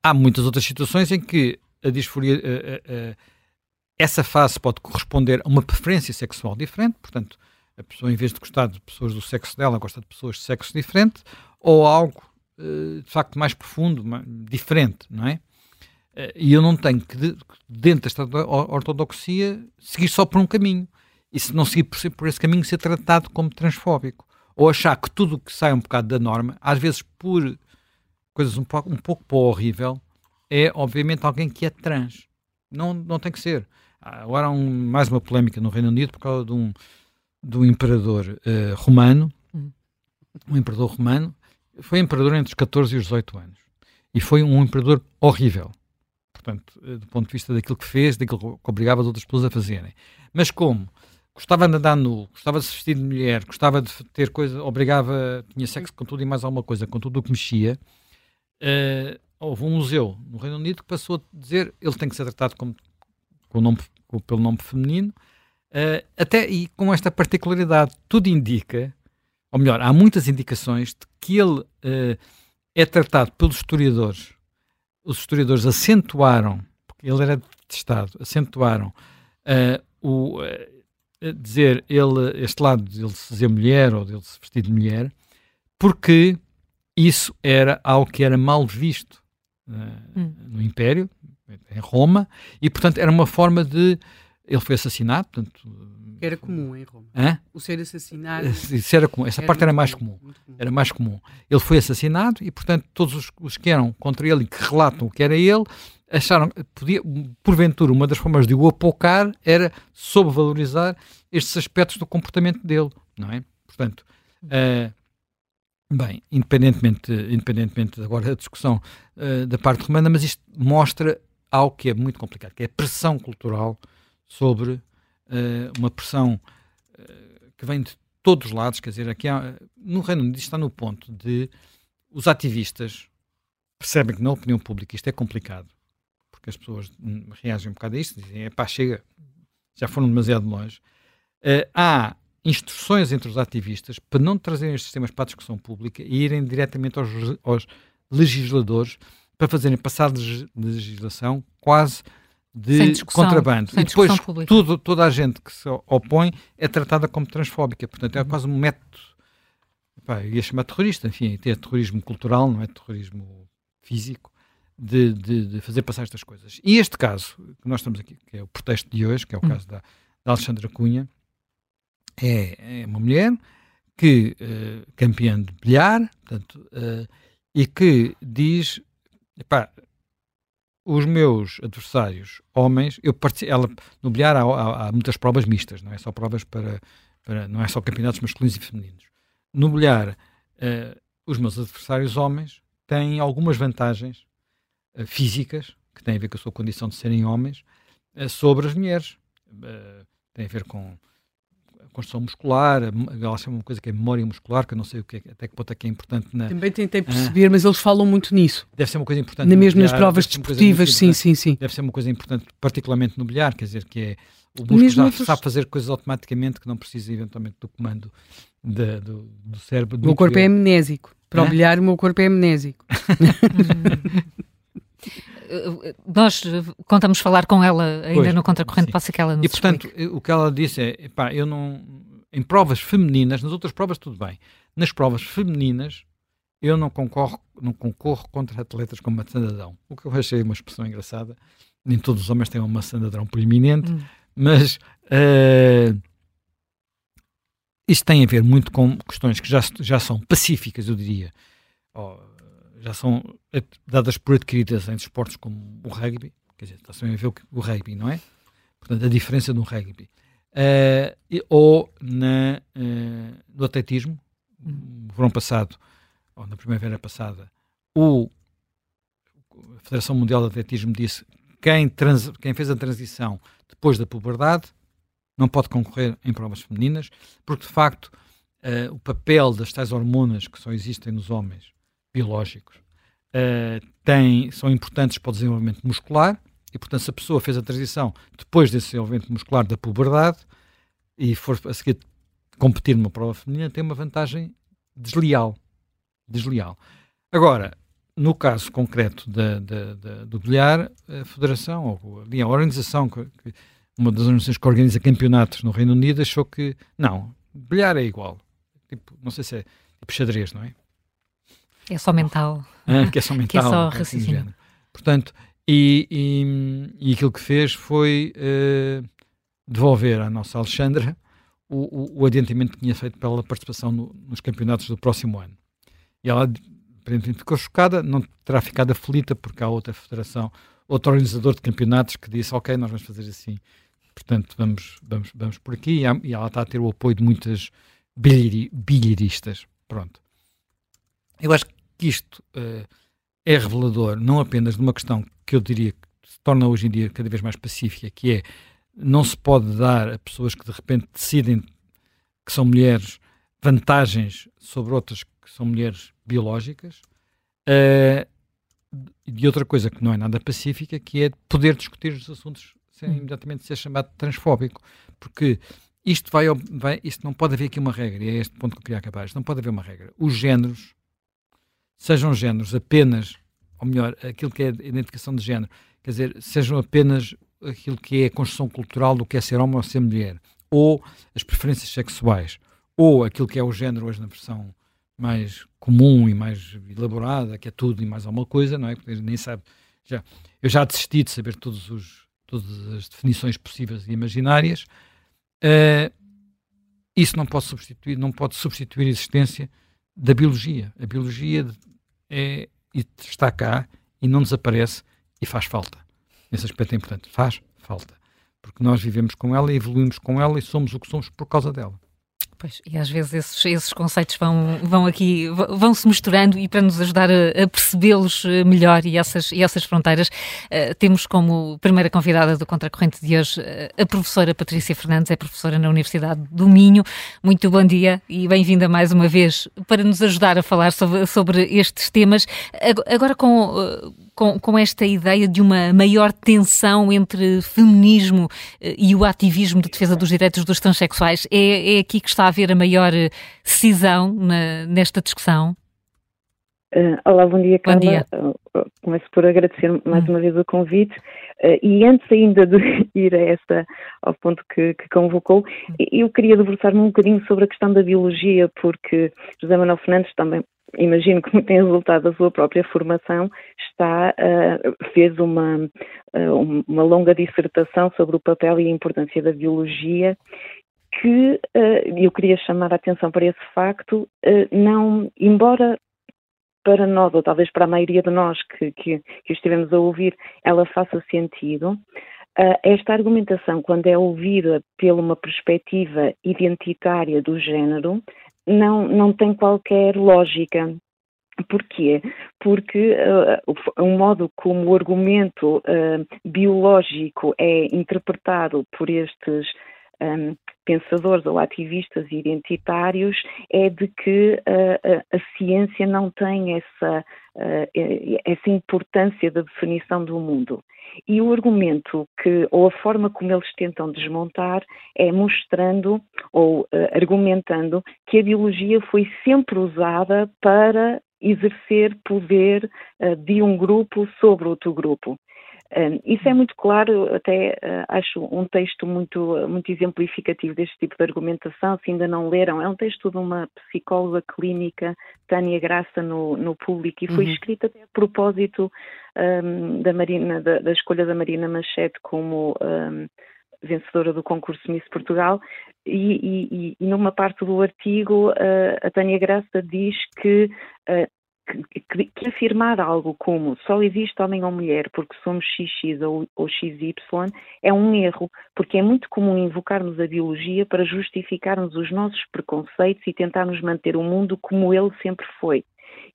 há muitas outras situações em que a disforia, uh, uh, uh, essa fase pode corresponder a uma preferência sexual diferente, portanto, a pessoa, em vez de gostar de pessoas do sexo dela, gosta de pessoas de sexo diferente, ou algo de facto mais profundo, mais, diferente, não é? Eh, e eu não tenho que, dentro desta ortodoxia, seguir só por um caminho. E se não seguir por, por esse caminho, ser tratado como transfóbico. Ou achar que tudo o que sai um bocado da norma, às vezes por coisas um pouco, um pouco para o horrível, é obviamente alguém que é trans. Não, não tem que ser. Agora há um, mais uma polémica no Reino Unido por causa de um, de um imperador uh, romano, hum. um imperador romano, foi imperador entre os 14 e os 18 anos. E foi um imperador horrível. Portanto, uh, do ponto de vista daquilo que fez, daquilo que obrigava as outras pessoas a fazerem. Mas como gostava de andar nu, gostava de se vestir de mulher, gostava de ter coisa, obrigava, tinha sexo com tudo e mais alguma coisa, com tudo o que mexia, uh, houve um museu no Reino Unido que passou a dizer ele tem que ser tratado como, com nome, com, pelo nome feminino, uh, até e com esta particularidade, tudo indica, ou melhor, há muitas indicações de que ele uh, é tratado pelos historiadores. Os historiadores acentuaram, porque ele era detestado, acentuaram o dizer ele, este lado de ele se dizer mulher ou de ele se vestir de mulher, porque isso era algo que era mal visto uh, hum. no Império, em Roma, e portanto era uma forma de. Ele foi assassinado, portanto. Era comum em Roma. Hã? O ser assassinado. Isso era comum. Essa era parte era mais comum. comum. Era mais comum. Ele foi assassinado e, portanto, todos os, os que eram contra ele e que relatam o que era ele acharam podia, porventura, uma das formas de o apocar era sobrevalorizar estes aspectos do comportamento dele, não é? Portanto, uh, bem, independentemente, independentemente agora da discussão uh, da parte romana, mas isto mostra algo que é muito complicado, que é a pressão cultural sobre uh, uma pressão que vem de todos os lados, quer dizer, aqui há, no Reino Unido está no ponto de os ativistas percebem que na opinião pública isto é complicado, porque as pessoas reagem um bocado a isto, dizem, pá, chega, já foram demasiado longe, uh, há instruções entre os ativistas para não trazerem estes sistemas para a discussão pública e irem diretamente aos, aos legisladores para fazerem passar legislação quase de contrabando. e depois tudo, toda a gente que se opõe é tratada como transfóbica. Portanto, é quase um método. Pá, ia chamar terrorista, enfim, é terrorismo cultural, não é terrorismo físico, de, de, de, fazer passar estas coisas. E este caso que nós estamos aqui, que é o pretexto de hoje, que é o hum. caso da, da Alexandra Cunha, é, é uma mulher que, uh, campeã de bilhar, portanto, uh, e que diz, epá, os meus adversários, homens, eu ela, no bilhar há, há, há, muitas provas mistas, não é só provas para, para, não é só campeonatos masculinos e femininos. No bilhar, uh, os meus adversários homens têm algumas vantagens físicas, que têm a ver com a sua condição de serem homens, uh, sobre as mulheres. tem a ver com construção muscular, ela chama uma coisa que é memória muscular, que eu não sei o que é, até que ponto é que é importante na... Também tentei perceber, ah, mas eles falam muito nisso. Deve ser uma coisa importante na mesmo nas provas desportivas, sim, sim, sim. Deve ser uma coisa importante, particularmente no bilhar, quer dizer, que é o músculo já outros... sabe fazer coisas automaticamente que não precisa eventualmente do comando de, do, do cérebro. O meu corpo é amnésico. Para o bilhar, o meu corpo é amnésico. nós contamos falar com ela ainda pois, no contracorrente, passa que ela nos E portanto, explique. o que ela disse é, pá, eu não, em provas femininas, nas outras provas tudo bem, nas provas femininas eu não concorro, não concorro contra atletas como maçã O que eu achei uma expressão engraçada, nem todos os homens têm uma maçã de proeminente, hum. mas uh, isto tem a ver muito com questões que já, já são pacíficas, eu diria. Oh, já são dadas por adquiridas em desportos como o rugby, quer dizer, está a ver o, o rugby, não é? Portanto, a diferença do rugby. Uh, ou na, uh, no atletismo, no verão passado, ou na primavera passada, o, a Federação Mundial de Atletismo disse quem, trans, quem fez a transição depois da puberdade não pode concorrer em provas femininas, porque de facto uh, o papel das tais hormonas que só existem nos homens biológicos uh, têm, são importantes para o desenvolvimento muscular e, portanto, se a pessoa fez a transição depois desse desenvolvimento muscular da puberdade e for a seguir competir numa prova feminina, tem uma vantagem desleal. Desleal. Agora, no caso concreto do bilhar, a federação, ou a organização, uma das organizações que organiza campeonatos no Reino Unido, achou que, não, bilhar é igual. Tipo, não sei se é tipo xadrez, não é? É só mental. Ah, que é só mental. que é só assim raciocínio. Portanto, e, e, e, aquilo que fez foi uh, devolver à nossa Alexandra o, o, o, adiantamento que tinha feito pela participação no, nos campeonatos do próximo ano. E ela aparentemente ficou chocada, não terá ficado aflita porque há outra federação, outro organizador de campeonatos que disse, ok, nós vamos fazer assim. Portanto, vamos, vamos, vamos por aqui e ela está a ter o apoio de muitas bilharistas. Pronto. Eu acho que isto uh, é revelador não apenas de uma questão que eu diria que se torna hoje em dia cada vez mais pacífica, que é não se pode dar a pessoas que de repente decidem que são mulheres vantagens sobre outras que são mulheres biológicas, uh, de outra coisa que não é nada pacífica, que é poder discutir os assuntos sem hum. imediatamente ser chamado transfóbico, porque isto vai, vai, isto não pode haver aqui uma regra, e é este ponto que eu queria acabar, isto não pode haver uma regra. Os géneros, sejam géneros apenas, ou melhor, aquilo que é identificação de género, quer dizer, sejam apenas aquilo que é a construção cultural do que é ser homem ou ser mulher, ou as preferências sexuais, ou aquilo que é o género hoje na versão mais comum e mais elaborada, que é tudo e mais alguma coisa, não é? Porque nem sabe. Já, eu já desisti de saber todos os, todas as definições possíveis e imaginárias. Uh, isso não pode substituir, não pode substituir a existência da biologia. A biologia é, está cá e não desaparece e faz falta. Esse aspecto é importante. Faz falta. Porque nós vivemos com ela, evoluímos com ela e somos o que somos por causa dela. Pois, e às vezes esses, esses conceitos vão, vão aqui, vão se misturando e para nos ajudar a, a percebê-los eh, melhor e essas, e essas fronteiras, uh, temos como primeira convidada do Contracorrente de hoje uh, a professora Patrícia Fernandes, é professora na Universidade do Minho. Muito bom dia e bem-vinda mais uma vez para nos ajudar a falar sobre, sobre estes temas. Agora com. Uh, com, com esta ideia de uma maior tensão entre feminismo eh, e o ativismo de defesa dos direitos dos transexuais. É, é aqui que está a haver a maior eh, cisão na, nesta discussão? Uh, olá, bom dia, Carla. Bom dia. Começo por agradecer mais hum. uma vez o convite. E antes ainda de ir a esta, ao ponto que, que convocou, hum. eu queria debruçar-me um bocadinho sobre a questão da biologia, porque José Manuel Fernandes também imagino que tem resultado da sua própria formação, está, uh, fez uma, uh, uma longa dissertação sobre o papel e a importância da biologia que uh, eu queria chamar a atenção para esse facto, não, embora para nós, ou talvez para a maioria de nós que, que, que estivemos a ouvir, ela faça sentido, esta argumentação, quando é ouvida pela uma perspectiva identitária do género, não, não tem qualquer lógica. Porquê? Porque uh, o modo como o argumento uh, biológico é interpretado por estes um, pensadores ou ativistas identitários é de que uh, a, a, ciência não tem essa, essa importância da definição do mundo. E o argumento que, ou a forma como eles tentam desmontar, é mostrando ou uh, argumentando que a biologia foi sempre usada para exercer poder uh, de um grupo sobre outro grupo. Isso é muito claro, até uh, acho um texto muito, muito exemplificativo deste tipo de argumentação, se ainda não leram, é um texto de uma psicóloga clínica, Tânia Graça, no, no público, e foi uhum. escrito até a propósito um, da, Marina, da, da, escolha da Marina Machete como um, vencedora do concurso Miss Portugal, e, e, e numa parte do artigo uh, a Tânia Graça diz que uh, que, que, afirmar algo como só existe homem ou mulher porque somos XX ou, ou XY é um erro, porque é muito comum invocarmos a biologia para justificarmos os nossos preconceitos e tentarmos manter o mundo como ele sempre foi.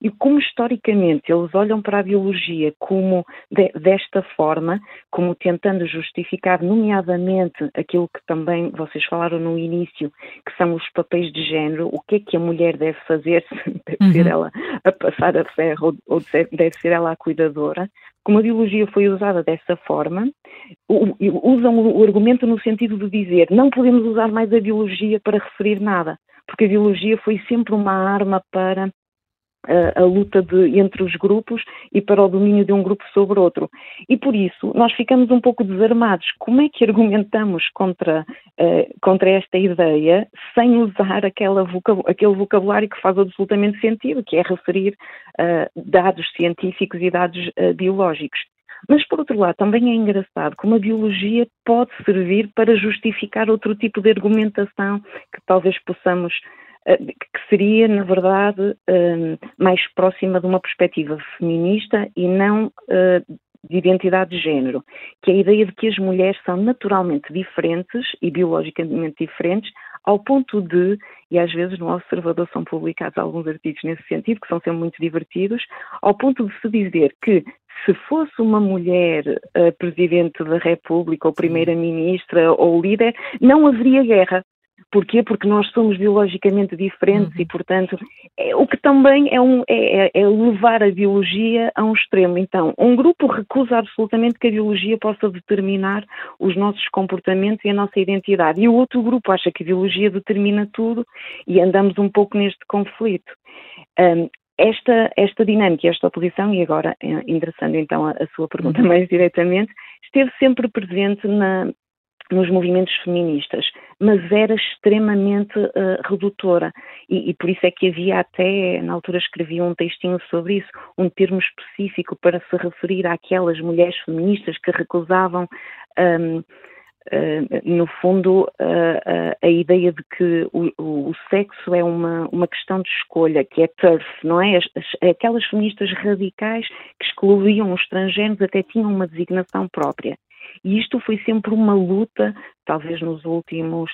E como historicamente eles olham para a biologia como de, desta forma, como tentando justificar, nomeadamente, aquilo que também vocês falaram no início, que são os papéis de género, o que é que a mulher deve fazer, deve uhum. ser ela a passar a ferro ou, ou deve ser ela a cuidadora, como a biologia foi usada dessa forma, usam o argumento no sentido de dizer não podemos usar mais a biologia para referir nada, porque a biologia foi sempre uma arma para a, luta de, entre os grupos e para o domínio de um grupo sobre outro. E por isso nós ficamos um pouco desarmados. Como é que argumentamos contra, uh, contra esta ideia sem usar aquela vocab aquele vocabulário que faz absolutamente sentido, que é referir uh, dados científicos e dados uh, biológicos? Mas, por outro lado, também é engraçado como a biologia pode servir para justificar outro tipo de argumentação que talvez possamos que seria, na verdade, mais próxima de uma perspectiva feminista e não de identidade de género, que é a ideia de que as mulheres são naturalmente diferentes e biologicamente diferentes, ao ponto de, e às vezes no Observador são publicados alguns artigos nesse sentido, que são sempre muito divertidos, ao ponto de se dizer que se fosse uma mulher uh, Presidente da República ou Primeira-Ministra ou líder, não haveria guerra. Porquê? Porque nós somos biologicamente diferentes uhum. e, portanto, é, o que também é, um, é, é, é, levar a biologia a um extremo. Então, um grupo recusa absolutamente que a biologia possa determinar os nossos comportamentos e a nossa identidade. E o outro grupo acha que a biologia determina tudo e andamos um pouco neste conflito. Um, esta, esta dinâmica, esta oposição, e agora eh, endereçando então a, a sua pergunta uhum. mais diretamente, esteve sempre presente na, nos movimentos feministas, mas era extremamente uh, redutora e, e, por isso é que havia até, na altura escrevi um textinho sobre isso, um termo específico para se referir àquelas mulheres feministas que recusavam um, Uh, no fundo, uh, uh, a ideia de que o, o, sexo é uma, uma questão de escolha, que é turf, não é? As, as, aquelas feministas radicais que excluíam os transgêneros até tinham uma designação própria. E isto foi sempre uma luta, talvez nos últimos,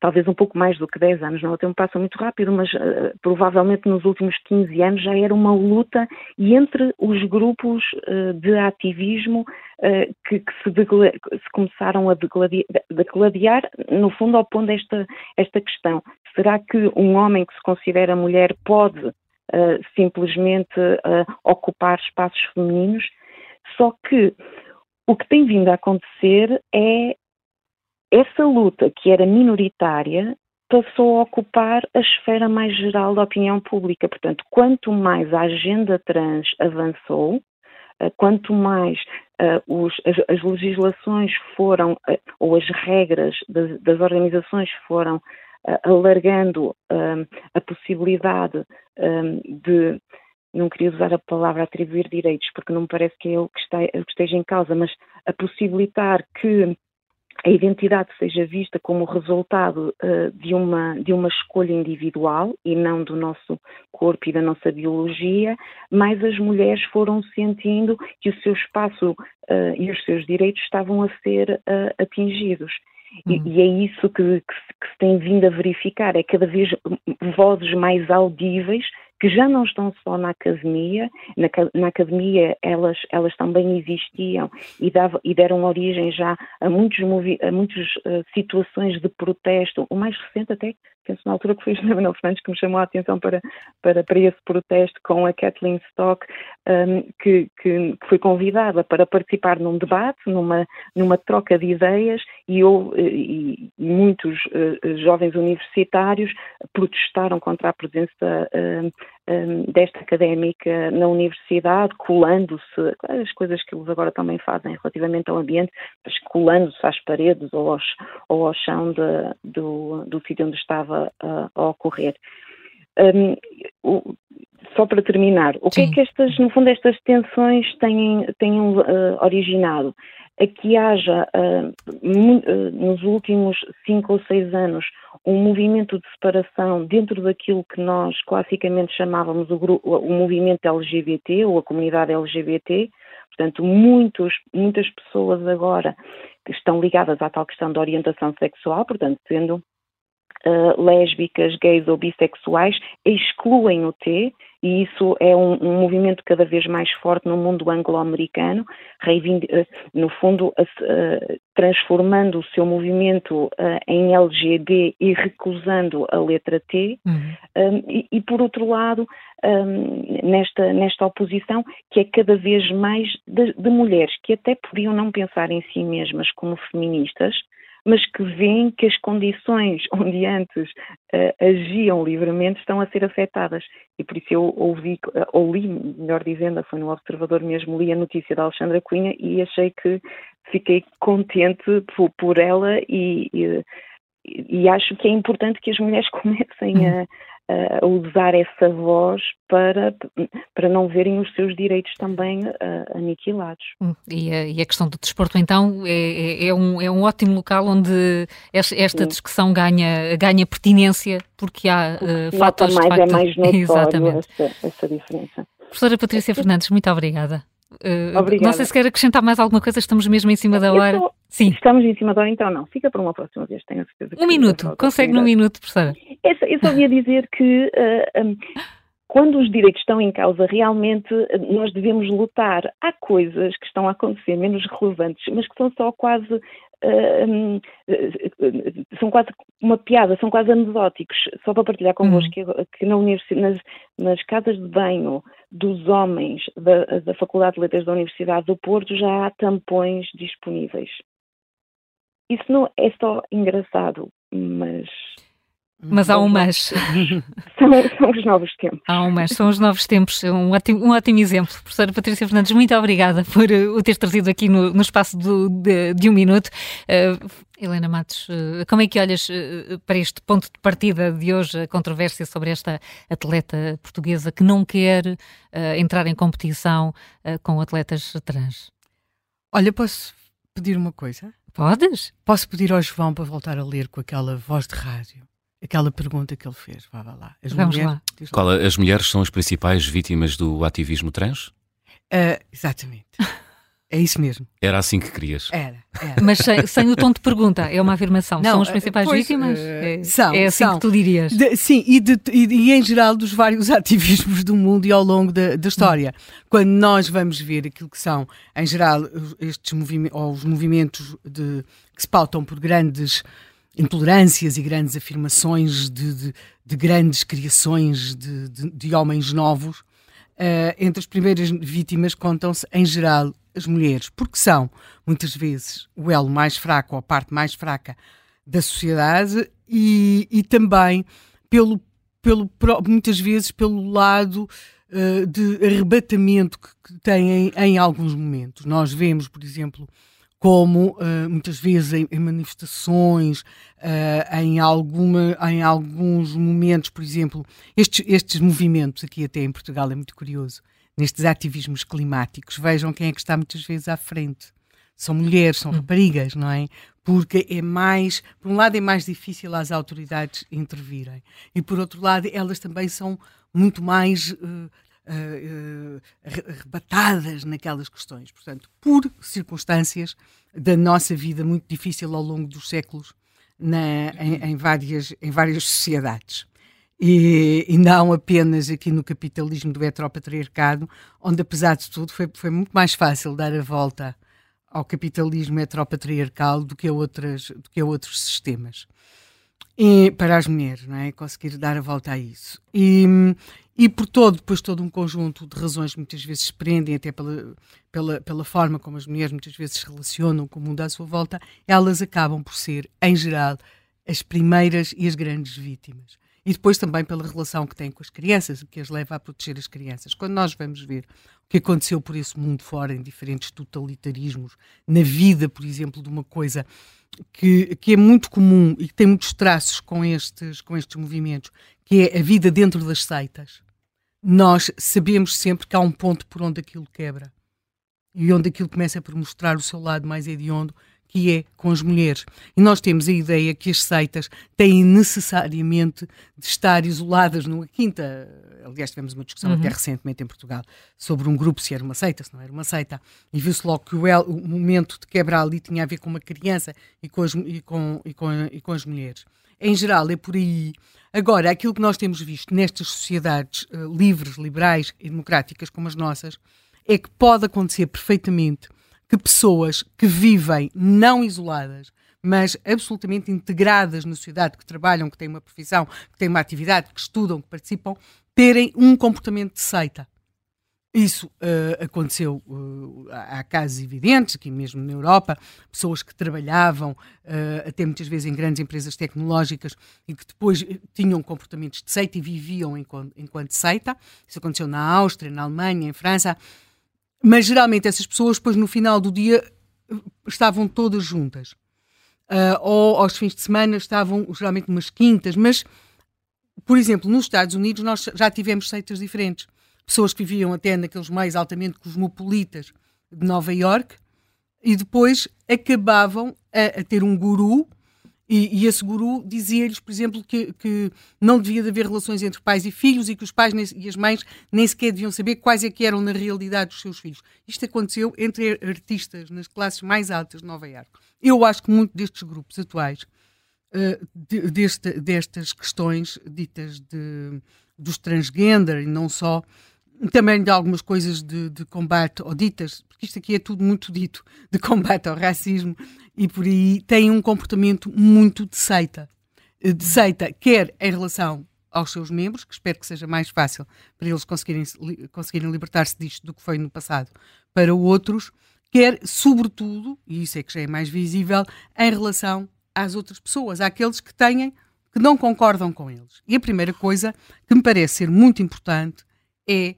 talvez um pouco mais do que 10 anos, não, o tempo passa muito rápido, mas uh, provavelmente nos últimos 15 anos já era uma luta e entre os grupos uh, de ativismo uh, que, que se, se, começaram a degladiar, no fundo opondo esta, esta questão. Será que um homem que se considera mulher pode simplesmente ocupar espaços femininos? Só que o que tem vindo a acontecer é essa luta que era minoritária passou a ocupar a esfera mais geral da opinião pública. Portanto, quanto mais a agenda trans avançou, eh, quanto mais uh, os, as, as, legislações foram, uh, ou as regras das, das organizações foram uh, alargando a possibilidade de não queria usar a palavra atribuir direitos, porque não me parece que é o que, está, que esteja em causa, mas a possibilitar que a identidade seja vista como resultado uh, de, uma, de uma escolha individual e não do nosso corpo e da nossa biologia, mais as mulheres foram sentindo que o seu espaço uh, e os seus direitos estavam a ser uh, atingidos. E, uhum. e, é isso que, que, que, se tem vindo a verificar, é cada vez vozes mais audíveis que já não estão só na academia, na, na academia elas, elas também existiam e, dava, e deram origem já a muitas uh, situações de protesto, o mais recente até, penso na altura que foi o Manuel Fernandes que me chamou a atenção para, para, para esse protesto com a Kathleen Stock, um, que, que, que, foi convidada para participar num debate, numa, numa troca de ideias e, eu, e, e muitos uh, jovens universitários protestaram contra a presença uh, desta académica na universidade, colando-se, as coisas que eles agora também fazem relativamente ao ambiente, mas colando-se às paredes ou, aos, ou ao chão de, do, do sítio onde estava uh, a ocorrer. Um, o, só para terminar, o Sim. que é que estas, no fundo, estas tensões têm, têm uh, originado? A que haja, uh, uh, nos últimos cinco ou seis anos, um movimento de separação dentro daquilo que nós classicamente chamávamos o, o movimento LGBT ou a comunidade LGBT. Portanto, muitos, muitas pessoas agora que estão ligadas à tal questão da orientação sexual, portanto, sendo uh, lésbicas, gays ou bissexuais, excluem o T e isso é um, um, movimento cada vez mais forte no mundo anglo-americano, eh, no fundo uh, transformando o seu movimento uh, em LGB e recusando a letra T, uhum. um, e, e, por outro lado, um, nesta, nesta oposição, que é cada vez mais de, de mulheres que até podiam não pensar em si mesmas como feministas, mas que veem que as condições onde antes uh, agiam livremente estão a ser afetadas. E por isso eu ouvi, uh, ou li, melhor dizendo, foi no Observador mesmo, li a notícia da Alexandra Cunha e achei que fiquei contente por, por ela e, e, e, acho que é importante que as mulheres comecem a, a usar essa voz para, para não verem os seus direitos também aniquilados. Hum, e a, e a, questão do desporto, então, é, é, é, um, é um ótimo local onde esta discussão ganha, ganha pertinência, porque há uh, fatores... Mais, facto... é mais notório essa, essa diferença. Professora Patrícia Fernandes, muito obrigada. Uh, Obrigada. Não sei se quer acrescentar mais alguma coisa, estamos mesmo em cima da hora. Sim. Estamos em cima da hora, então não. Fica para uma próxima vez, tenho certeza. Um minuto, consegue num minuto, professora. Eu, eu só ia dizer que uh, um, quando os direitos estão em causa, realmente nós devemos lutar. Há coisas que estão a acontecer menos relevantes, mas que são só quase Uh, são quase uma piada, são quase anedóticos. Só para partilhar convosco uhum. que, que na nas, nas, casas de banho dos homens da, da Faculdade de Letras da Universidade do Porto já há tampões disponíveis. Isso não é só engraçado, mas mas há um mas. São, são, os novos tempos. Há um mas, são os novos tempos. Um ótimo, um ótimo exemplo. Professora Patrícia Fernandes, muito obrigada por uh, o ter trazido aqui no, no espaço do, de, de, um minuto. Uh, Helena Matos, uh, como é que olhas uh, para este ponto de partida de hoje, a controvérsia sobre esta atleta portuguesa que não quer uh, entrar em competição com atletas trans? Olha, posso pedir uma coisa? Podes? Posso pedir ao João para voltar a ler com aquela voz de rádio? aquela pergunta que ele fez. Vá, vá lá. As Vamos mulheres, lá. Qual, as mulheres são as principais vítimas do ativismo trans? Uh, exatamente. É isso mesmo. Era assim que querias? Era. era. Mas sem, sem, o tom de pergunta, é uma afirmação. Não, são as principais pois, vítimas? Uh, é, são. É assim são. que tu dirias? De, sim, e, de, e, e, em geral dos vários ativismos do mundo e ao longo da, da história. Quando nós vamos ver aquilo que são, em geral, estes movimentos, ou os movimentos de, que se pautam por grandes intolerâncias e grandes afirmações de, de, de grandes criações de, de homens novos, uh, entre as primeiras vítimas contam-se, em geral, as mulheres, porque são, muitas vezes, o elo mais fraco ou a parte mais fraca da sociedade e, e também, pelo, pelo, muitas vezes, pelo lado uh, de arrebatamento que, que têm em, alguns momentos. Nós vemos, por exemplo, como uh, muitas vezes em, em manifestações, uh, em, alguma, em alguns momentos, por exemplo, estes, estes movimentos aqui até em Portugal é muito curioso, nestes ativismos climáticos, vejam quem é que está muitas vezes à frente. São mulheres, são hum. raparigas, não é? Porque é mais, por um lado, é mais difícil às autoridades intervirem, e por outro lado, elas também são muito mais uh, uh, arrebatadas naquelas questões. Portanto, por circunstâncias da nossa vida muito difícil ao longo dos séculos na, em, em, várias, em várias sociedades. E, e, não apenas aqui no capitalismo do heteropatriarcado, onde, apesar de tudo, foi, foi muito mais fácil dar a volta ao capitalismo heteropatriarcal do que a, outras, do que a outros sistemas. E, para as mulheres, não é? Conseguir dar a volta a isso. E, e por todo, depois todo um conjunto de razões que muitas vezes se prendem até pela, pela, pela forma como as mulheres muitas vezes se relacionam com o mundo à sua volta, elas acabam por ser, em geral, as primeiras e as grandes vítimas. E depois também pela relação que têm com as crianças, que as leva a proteger as crianças. Quando nós vamos ver o que aconteceu por esse mundo fora, em diferentes totalitarismos, na vida, por exemplo, de uma coisa que, que é muito comum e que tem muitos traços com estes, com estes movimentos, que é a vida dentro das seitas, nós sabemos sempre que há um ponto por onde aquilo quebra e onde aquilo começa por mostrar o seu lado mais hediondo, que é com as mulheres. E nós temos a ideia que as seitas têm necessariamente de estar isoladas numa quinta. Aliás, tivemos uma discussão uhum. até recentemente em Portugal sobre um grupo, se era uma seita, se não era uma seita, e viu-se logo que o, el, o, momento de quebra ali tinha a ver com uma criança e com as, e com, e com, e com as mulheres. Em geral, é por aí Agora, aquilo que nós temos visto nestas sociedades uh, livres, liberais e democráticas como as nossas é que pode acontecer perfeitamente que pessoas que vivem não isoladas, mas absolutamente integradas na sociedade, que trabalham, que têm uma profissão, que têm uma atividade, que estudam, que participam, terem um comportamento de seita. Isso uh, aconteceu, uh, há casos evidentes, aqui mesmo na Europa, pessoas que trabalhavam uh, até muitas vezes em grandes empresas tecnológicas e que depois tinham comportamentos de seita e viviam enquanto, enquanto seita. Isso aconteceu na Áustria, na Alemanha, em França. Mas geralmente essas pessoas, depois no final do dia, estavam todas juntas. ou aos fins de semana estavam geralmente umas quintas, mas por exemplo, nos Estados Unidos nós já tivemos seitas diferentes. Pessoas que viviam até naqueles mais altamente cosmopolitas de Nova York e depois acabavam a, a ter um guru e, e esse guru dizia-lhes, por exemplo, que, que, não devia haver relações entre pais e filhos e que os pais nem, e as mães nem sequer deviam saber quais é que eram na realidade os seus filhos. Isto aconteceu entre artistas nas classes mais altas de Nova Iorque. Eu acho que muito destes grupos atuais, uh, de, deste, destas questões ditas de, dos transgender e não só, também de algumas coisas de, de, combate, ou ditas, porque isto aqui é tudo muito dito, de combate ao racismo, e por aí tem um comportamento muito de seita. De seita, quer em relação aos seus membros, que espero que seja mais fácil para eles conseguirem, conseguirem libertar-se disto do que foi no passado, para outros, quer, sobretudo, e isso é que já é mais visível, em relação às outras pessoas, àqueles que têm, que não concordam com eles. E a primeira coisa que me parece ser muito importante é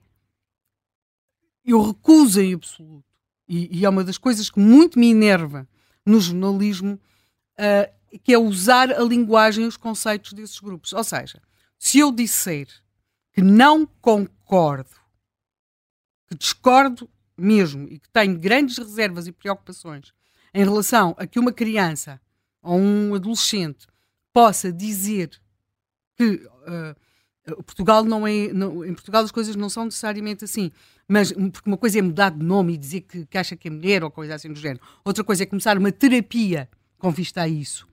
eu recuso em absoluto, e, e, é uma das coisas que muito me enerva no jornalismo, uh, que é usar a linguagem e os conceitos desses grupos. Ou seja, se eu disser que não concordo, que discordo mesmo e que tenho grandes reservas e preocupações em relação a que uma criança ou um adolescente possa dizer que uh, Portugal não é. Não, em Portugal as coisas não são necessariamente assim. Mas porque uma coisa é mudar de nome e dizer que, que acha que é mulher ou coisa assim do género. Outra coisa é começar uma terapia com vista a isso.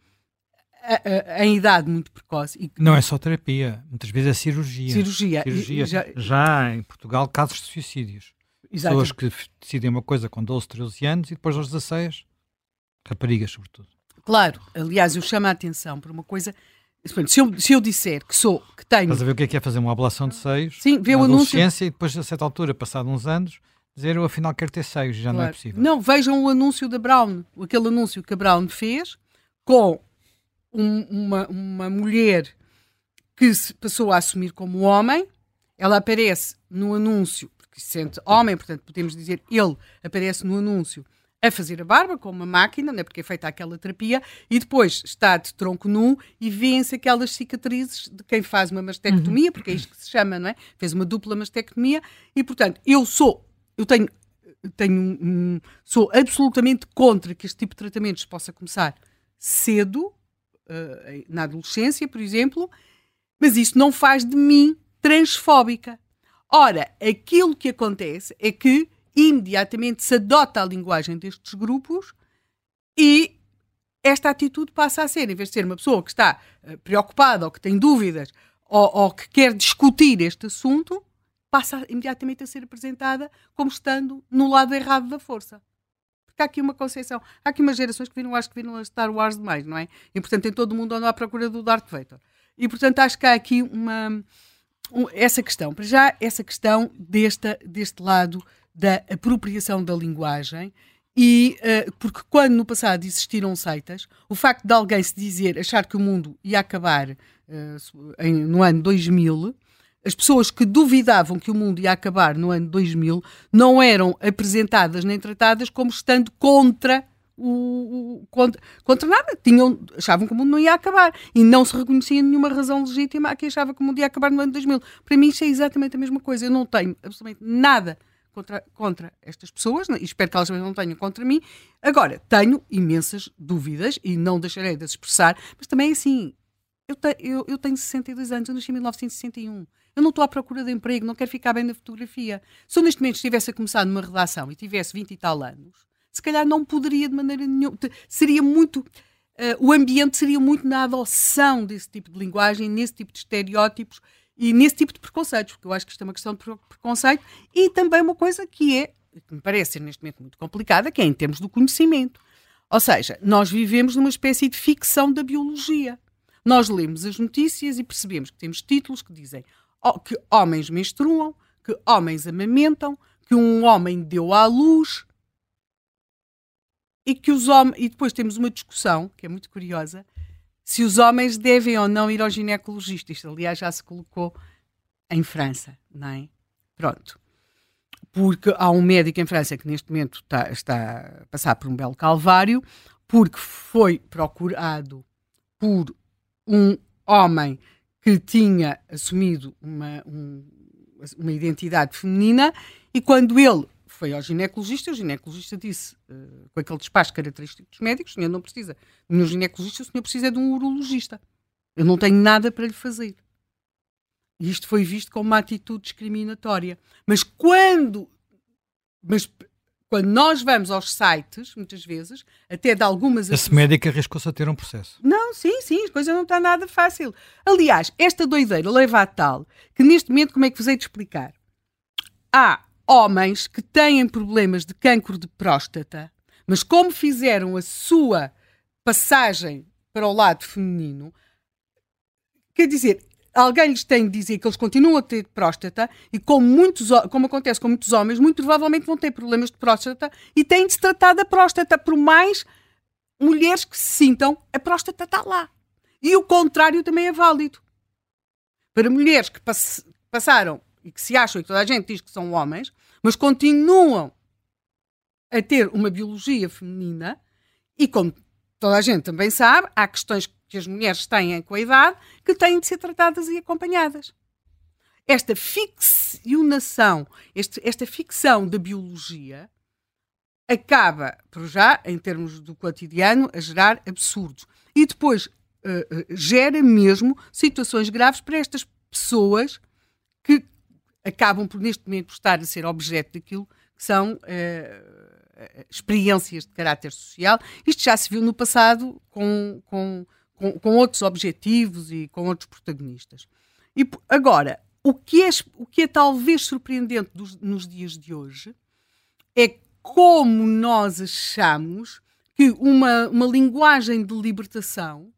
em idade muito precoce. E... Não é só terapia, muitas vezes é cirurgia. Cirurgia. cirurgia. Já... já... em Portugal, casos de suicídios. Exato. Pessoas que decidem uma coisa com 12, 13 anos e depois aos 16, raparigas sobretudo. Claro, aliás, eu chamo a atenção por uma coisa se eu, se eu disser que sou, que tenho. Estás a ver o que é que é fazer uma ablação de seios? Sim, ver o anúncio. e depois, a certa altura, passado uns anos, dizer eu afinal quero ter seios, já claro. não é possível. Não, vejam o anúncio da Brown, aquele anúncio que a Brown fez com um, uma, uma mulher que se passou a assumir como homem. Ela aparece no anúncio, porque se sente homem, portanto podemos dizer ele aparece no anúncio a fazer a barba com uma máquina, né, porque é feita aquela terapia, e depois está de tronco nu e vêem-se aquelas cicatrizes de quem faz uma mastectomia, uhum. porque é isto que se chama, não é? Fez uma dupla mastectomia e, portanto, eu sou, eu tenho, tenho um, sou absolutamente contra que este tipo de tratamentos possa começar cedo, uh, na adolescência, por exemplo, mas isso não faz de mim transfóbica. Ora, aquilo que acontece é que imediatamente se adota a linguagem destes grupos e esta atitude passa a ser, em vez de ser uma pessoa que está uh, preocupada ou que tem dúvidas ou, ou, que quer discutir este assunto, passa imediatamente a ser apresentada como estando no lado errado da força. Porque há aqui uma concepção, há aqui umas gerações que viram, acho que viram a Star Wars demais, não é? E portanto, em todo o mundo andam à procura do Darth Vader. E portanto, acho que há aqui uma. Um, essa questão, para já, essa questão desta, deste lado da apropriação da linguagem e uh, porque quando no passado existiram seitas, o facto de alguém se dizer, achar que o mundo ia acabar uh, em, no ano 2000, as pessoas que duvidavam que o mundo ia acabar no ano 2000 não eram apresentadas nem tratadas como estando contra o, o contra, contra, nada. Tinham, achavam que o mundo não ia acabar e não se reconhecia nenhuma razão legítima a quem achava que o mundo ia acabar no ano 2000. Para mim, isso é exatamente a mesma coisa. Eu não tenho absolutamente nada contra, contra estas pessoas, e espero que elas não tenham contra mim. Agora, tenho imensas dúvidas e não deixarei de as expressar, mas também assim, eu, te, eu, eu tenho 62 anos, eu nasci em 1961. Eu não estou à procura de emprego, não quero ficar bem na fotografia. Se eu neste momento estivesse a começar numa redação e tivesse 20 e tal anos, se calhar não poderia de maneira nenhuma. Seria muito. Uh, o ambiente seria muito na adoção desse tipo de linguagem, nesse tipo de estereótipos e nesse tipo de preconceitos, porque eu acho que isto é uma questão de preconceito e também uma coisa que é, que me parece neste momento muito complicada, que é em termos do conhecimento. Ou seja, nós vivemos numa espécie de ficção da biologia. Nós lemos as notícias e percebemos que temos títulos que dizem que homens menstruam, que homens amamentam, que um homem deu à luz e que os homens. E depois temos uma discussão que é muito curiosa se os homens devem ou não ir ao ginecologista. Isto, aliás, já se colocou em França, não é? Pronto. Porque há um médico em França que neste momento está, está a passar por um belo calvário, porque foi procurado por um homem que tinha assumido uma, um, uma identidade feminina e quando ele foi ao ginecologista, o ginecologista disse, uh, com aquele despacho característico dos médicos, o senhor não precisa de nenhum ginecologista, o senhor precisa de um urologista. Eu não tenho nada para lhe fazer. E isto foi visto como uma atitude discriminatória. Mas quando, mas quando nós vamos aos sites, muitas vezes, até de algumas... Esse médico arriscou-se a ter um processo. Não, sim, sim, a coisa não está nada fácil. Aliás, esta doideira leva a tal que neste momento, como é que vos hei de explicar? Há homens que têm problemas de cancro de próstata, mas como fizeram a sua passagem para o lado feminino, quer dizer, alguém lhes tem de dizer que eles continuam a ter próstata e como, muitos, como acontece com muitos homens, muito provavelmente vão ter problemas de próstata e têm de se tratar da próstata, por mais mulheres que se sintam, a próstata está lá. E o contrário também é válido. Para mulheres que pass passaram e que se acham e que toda a gente diz que são homens, mas continuam a ter uma biologia feminina e como toda a gente também sabe, há questões que as mulheres têm com a idade que têm de ser tratadas e acompanhadas. Esta ficcionação, este, esta ficção da biologia acaba, por já, em termos do cotidiano, a gerar absurdos. E depois uh, uh, gera mesmo situações graves para estas pessoas que acabam por, neste momento, estar a ser objeto daquilo que são uh, experiências de caráter social. Isto já se viu no passado com, com, com, com outros objetivos e com outros protagonistas. E agora, o que é, o que é talvez surpreendente dos, nos dias de hoje é como nós achamos que uma, uma linguagem de libertação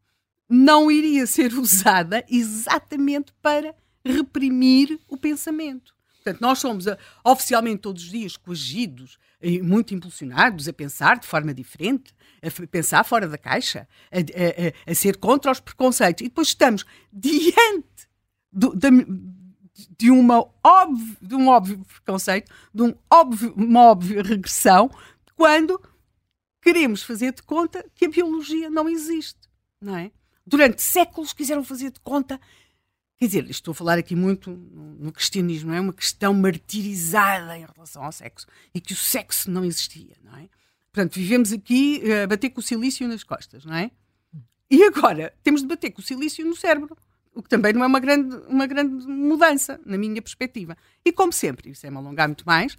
não iria ser usada exatamente para reprimir o pensamento. Portanto, nós somos uh, oficialmente todos os dias coagidos e muito impulsionados a pensar de forma diferente, a pensar fora da caixa, a, a, a ser contra os preconceitos. E depois estamos diante do, de, uma óbvio, de um óbvio preconceito, de um óbvio, uma óbvia regressão, quando queremos fazer de conta que a biologia não existe. Não é? Durante séculos quiseram fazer de conta Quer dizer, estou a falar aqui muito no cristianismo, é uma questão martirizada em relação ao sexo e que o sexo não existia, não é? Portanto, vivemos aqui eh, a bater com o silício nas costas, não é? E agora temos de bater com o silício no cérebro, o que também não é uma grande, uma grande mudança, na minha perspectiva. E como sempre, isso é me alongar muito mais,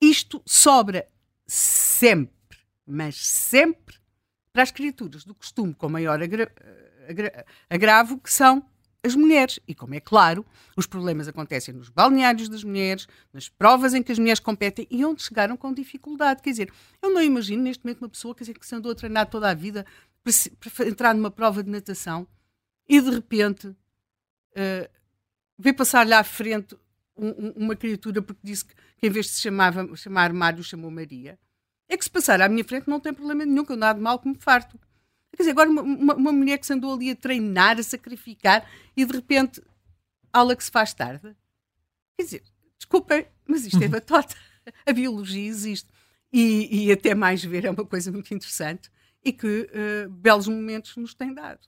isto sobra sempre, mas sempre, para as criaturas do costume com maior agra agra agravo, que são as mulheres. E como é claro, os problemas acontecem nos balneários das mulheres, nas provas em que as mulheres competem e onde chegaram com dificuldade. Quer dizer, eu não imagino neste momento uma pessoa quer dizer, que se andou a treinar toda a vida para, entrar numa prova de natação e de repente uh, vê passar-lhe à frente um, uma criatura porque disse que, que, em vez de se chamava, chamar Mário chamou Maria. É que se passar à minha frente não tem problema nenhum, que eu nada mal me farto. Quer dizer, agora uma, uma, mulher que se andou ali a treinar, a sacrificar e de repente aula que se faz tarde. Quer dizer, desculpem, mas isto é uhum. batota. A biologia existe. E, e até mais ver é uma coisa muito interessante e que uh, belos momentos nos tem dado.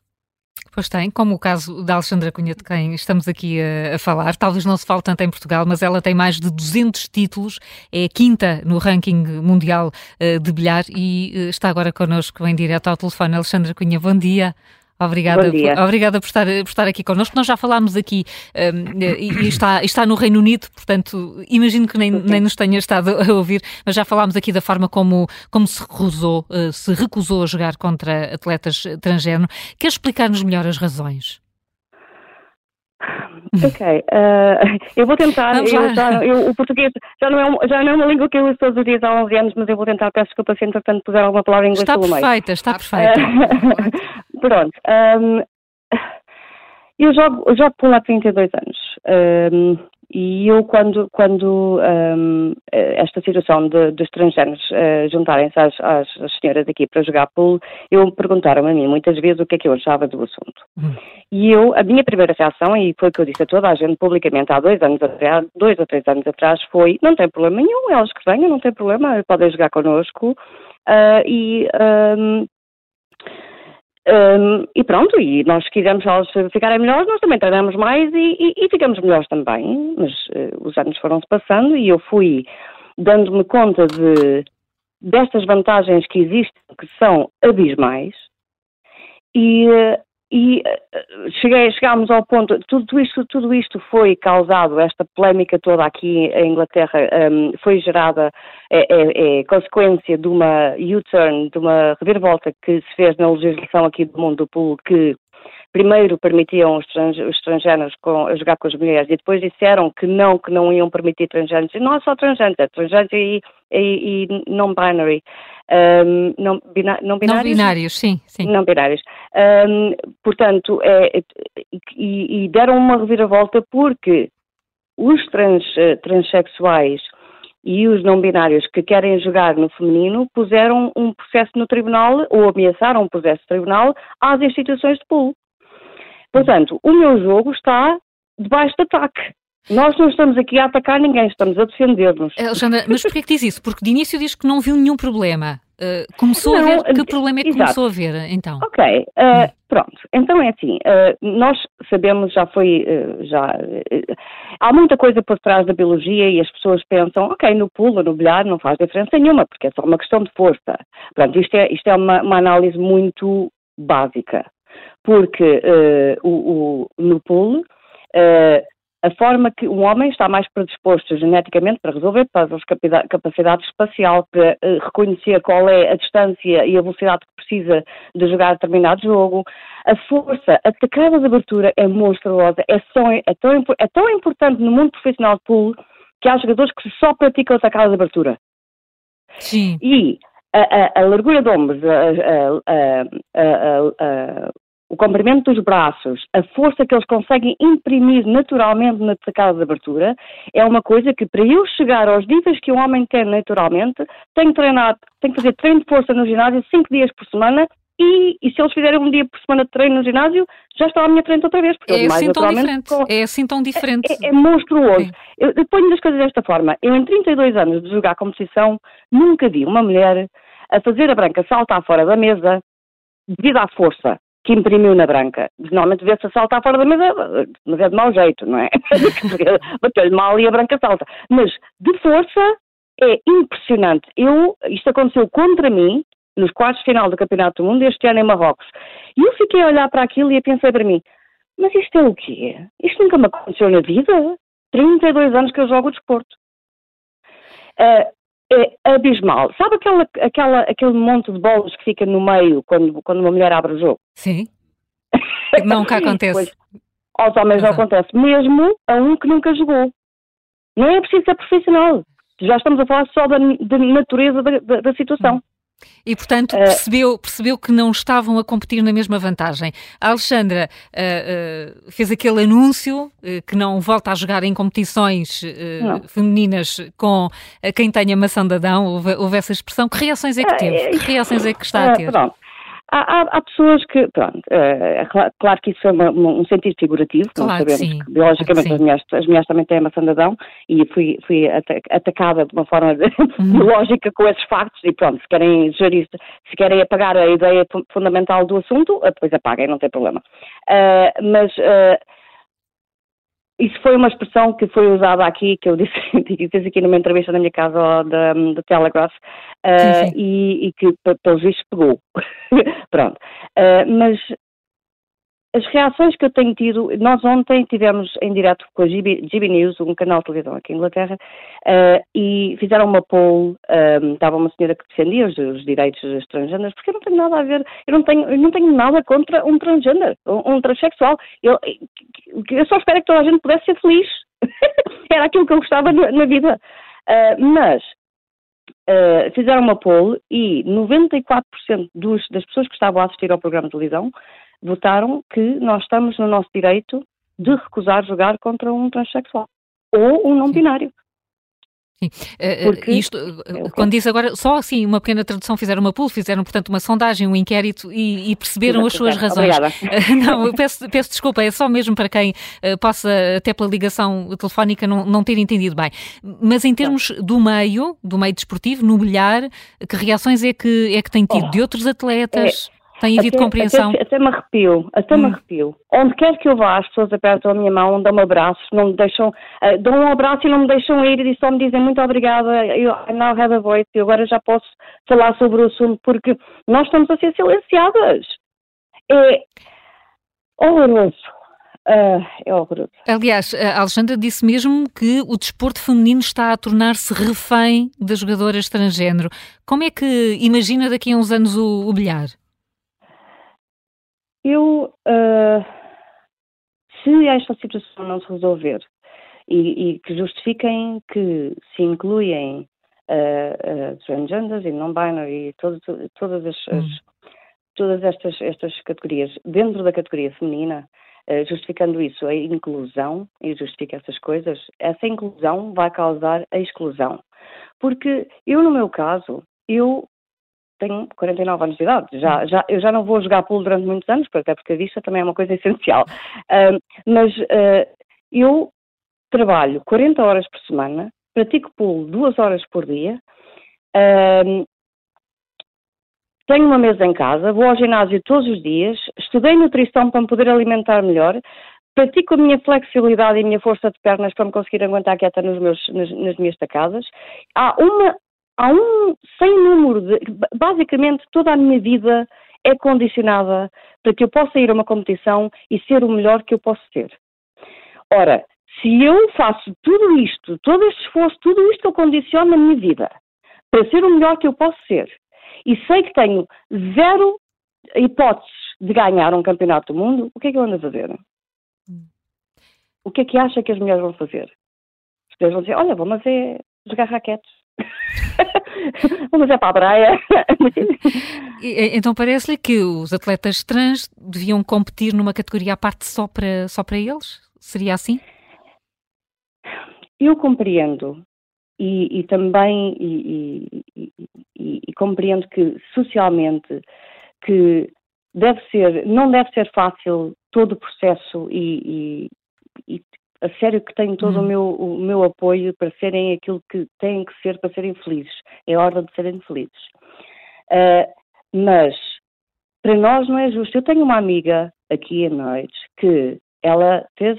Pois tem, como o caso da Alexandra Cunha, de quem estamos aqui a, a, falar. Talvez não se fale tanto em Portugal, mas ela tem mais de 200 títulos, é quinta no ranking mundial uh, de bilhar e uh, está agora connosco em direto ao telefone. Alexandra Cunha, bom dia. Obrigada, por, obrigada por, estar, por estar aqui connosco. Nós já falámos aqui um, e, está, está no Reino Unido, portanto, imagino que nem, nem nos tenha estado a ouvir, mas já falámos aqui da forma como, como se recusou, uh, se recusou a jogar contra atletas transgênero. Quer explicar-nos melhor as razões? Ok, uh, eu vou tentar. Eu já, eu, o português já não, é um, já não é uma língua que eu uso todos os dias há 11 anos, mas eu vou tentar. Peço desculpa se entretanto puser alguma palavra em inglês está. Perfeita, está perfeita, Pronto. Um, eu jogo, jogo por lá 32 anos. Um, e eu, quando, quando um, esta situação de, de estrangeiros uh, juntarem-se às, às, às, senhoras aqui para jogar pool, eu perguntaram a mim muitas vezes o que é que eu achava do assunto. Hum. E eu, a minha primeira reação, e foi o que eu disse a toda a gente publicamente há dois anos atrás, dois ou três anos atrás, foi: não tem problema nenhum, elas que venham, não tem problema, podem jogar connosco. Uh, e um, Um, e pronto, e nós quisemos elas ficarem melhores, nós também treinamos mais e, e, e ficamos melhores também. Mas uh, os anos foram-se passando e eu fui dando-me conta de, destas vantagens que existem, que são abismais, e, uh, e uh, cheguei, chegámos ao ponto, tudo isto, tudo isto foi causado, esta polémica toda aqui em Inglaterra um, foi gerada, é, é, é, consequência de uma U-turn, de uma reviravolta que se fez na legislação aqui do mundo do pool, que primeiro permitiam os, estrangeiros com, jogar com as mulheres e depois disseram que não, que não iam permitir transgêneros. Não é só transgêneros, é transgêneros e, e, e non-binary. Um, não, binários? Não binários, sim, sim. Não binários. Um, portanto, é, e, e, deram uma reviravolta porque os trans, eh, transexuais e os não binários que querem jogar no feminino puseram um processo no tribunal ou ameaçaram um processo no tribunal às instituições de pool. Portanto, o meu jogo está debaixo de ataque. Nós não estamos aqui a atacar ninguém, estamos a defender-nos. Alexandra, mas porquê que diz isso? Porque de início diz que não viu nenhum problema. Uh, começou não, a ver que problema é que exato. começou a ver, então? Ok, uh, pronto. Então é assim, uh, nós sabemos, já foi, já há muita coisa por trás da biologia e as pessoas pensam, ok, no pulo, no bilhar não faz diferença nenhuma, porque é só uma questão de força. Pronto, isto é, isto é uma, uma análise muito básica porque uh, o, o, no uh, a forma que um homem está mais predisposto geneticamente para resolver puzzles, capacidade espacial, para uh, reconhecer qual é a distância e a velocidade que precisa de jogar determinado jogo, a força, a tacada de abertura é monstruosa, é, só, é, tão, é tão importante no mundo profissional de pool que há jogadores que só praticam a tacada de abertura. Sim. E a, a, a, largura de ombros, a, o comprimento dos braços, a força que eles conseguem imprimir naturalmente na tacada de abertura, é uma coisa que para eu chegar aos níveis que um homem tem naturalmente, tenho que treinar, tenho que fazer treino de força no ginásio cinco dias por semana e, e, se eles fizerem um dia por semana de treino no ginásio, já está a minha frente outra vez. Porque é, assim tão diferente. É assim tão diferente. É, é, é monstruoso. Eu, eu ponho as coisas desta forma. Eu, em 32 anos de jogar competição, nunca vi uma mulher a fazer a branca saltar fora da mesa devido à força que imprimiu na branca. Normalmente vê-se a saltar fora da mesa, mas é de mau jeito, não é? Bateu-lhe mal e a branca salta. Mas de força é impressionante. Eu, isto aconteceu contra mim, nos quartos final do Campeonato do Mundo, este ano em Marrocos. E eu fiquei a olhar para aquilo e a pensar para mim, mas isto é o quê? Isto nunca me aconteceu na vida. 32 anos que eu jogo o desporto. Uh, é abismal. Sabe aquela, aquela, aquele monte de bolas que fica no meio quando, quando uma mulher abre o jogo? Sim. Que acontece. Pois, aos homens não acontece. Mesmo a um que nunca jogou. Não é preciso ser profissional. Já estamos a falar só da, da natureza da, da, da situação. E, portanto, eh, percebeu, percebeu que não estavam a competir na mesma vantagem. A Alexandra uh, uh, fez aquele anúncio uh, que não volta a jogar em competições femininas com quem tenha maçã de Adão, houve, houve, essa expressão. Que reações é que teve? Que reações é que está a ter? Pronto. Há, há, há, pessoas que, pronto, é, claro que isso é uma, um sentido figurativo, claro sabemos sim. que biologicamente as mulheres, as mulheres também têm a maçã de Adão e fui, fui atacada de uma forma de, uhum. lógica com esses factos e pronto, se querem gerir, se querem apagar a ideia fundamental do assunto, depois apaguem, não tem problema. Uh, mas uh, isso foi uma expressão que foi usada aqui, que eu disse, disse aqui numa entrevista na minha casa da, da Telegraph, uh, sim, sim. E, e, que pelos vistos pegou. Pronto. Uh, mas as reações que eu tenho tido, nós ontem tivemos em direto com a GB, GB News, um canal de televisão aqui em Inglaterra, uh, e fizeram uma poll, um, ehm, estava uma senhora que defendia os, os direitos dos transgêneros, porque eu não tenho nada a ver, eu não tenho, eu não tenho nada contra um transgênero, um, um transexual. Eu, eu só espero que toda a gente pudesse ser feliz. Era aquilo que eu gostava na, na vida. Uh, mas Uh, fizeram uma poll e 94% dos, das pessoas que estavam a assistir ao programa de televisão votaram que nós estamos no nosso direito de recusar jogar contra um transexual ou um não binário. Sim. Eh, eh, Porque, isto, é quando diz agora, só assim, uma pequena tradução, fizeram uma pool, fizeram, portanto, uma sondagem, um inquérito e, e perceberam as suas razões. Obrigada. não, eu peço, peço, desculpa, é só mesmo para quem possa, até pela ligação telefónica, não, não ter entendido bem. Mas em termos do meio, do meio desportivo, no bilhar, que reações é que, é que tem tido oh, de outros atletas? É Tem havido até, compreensão? Até, até me arrepio, até hum. me arrepio. Onde quer que eu vá, as pessoas apertam a minha mão, dão-me abraços, não me deixam, uh, dão um abraço e não me deixam ir e só me dizem muito obrigada, eu now have a voice, e agora já posso falar sobre o assunto, porque nós estamos a ser silenciadas. É horroroso. Uh, é horroroso. Aliás, a Alexandra disse mesmo que o desporto feminino está a tornar-se refém das jogadoras transgênero. Como é que imagina daqui a uns anos o, o bilhar? Eu, uh, se esta situação não se resolver e, e que justifiquem que se incluem uh, uh, transgenders e non-binary e todo, todas, as, hum. as, todas estas, estas categorias dentro da categoria feminina, justificando isso, a inclusão, e justifica essas coisas, essa inclusão vai causar a exclusão. Porque eu, no meu caso, eu tenho 49 anos de idade, já, já, eu já não vou jogar pool durante muitos anos, até porque a vista também é uma coisa essencial. Uh, mas uh, eu trabalho 40 horas por semana, pratico pool duas horas por dia, uh, tenho uma mesa em casa, vou ao ginásio todos os dias, estudei nutrição para me poder alimentar melhor, pratico a minha flexibilidade e a minha força de pernas para me conseguir aguentar quieta nos meus, nas, nas minhas tacadas. Há uma há um sem número de. Basicamente, toda a minha vida é condicionada para que eu possa ir a uma competição e ser o melhor que eu posso ser. Ora, se eu faço tudo isto, todo este esforço, tudo isto eu condiciono na minha vida para ser o melhor que eu posso ser e sei que tenho zero hipóteses de ganhar um campeonato do mundo, o que é que eu ando a fazer? Hum. O que é que acha que as mulheres vão fazer? As mulheres vão dizer, olha, vamos é jogar raquetes. Vamos é para a praia. então parece-lhe que os atletas trans deviam competir numa categoria à parte só para, só para eles? Seria assim? Eu compreendo e, e também e, e, e, compreendo que socialmente que deve ser, não deve ser fácil todo o processo e, a sério que tenho todo uhum. o, meu, o meu apoio para serem aquilo que têm que ser para serem felizes. É hora de serem felizes. Uh, mas para nós não é justo. Eu tenho uma amiga aqui em noite que ela fez,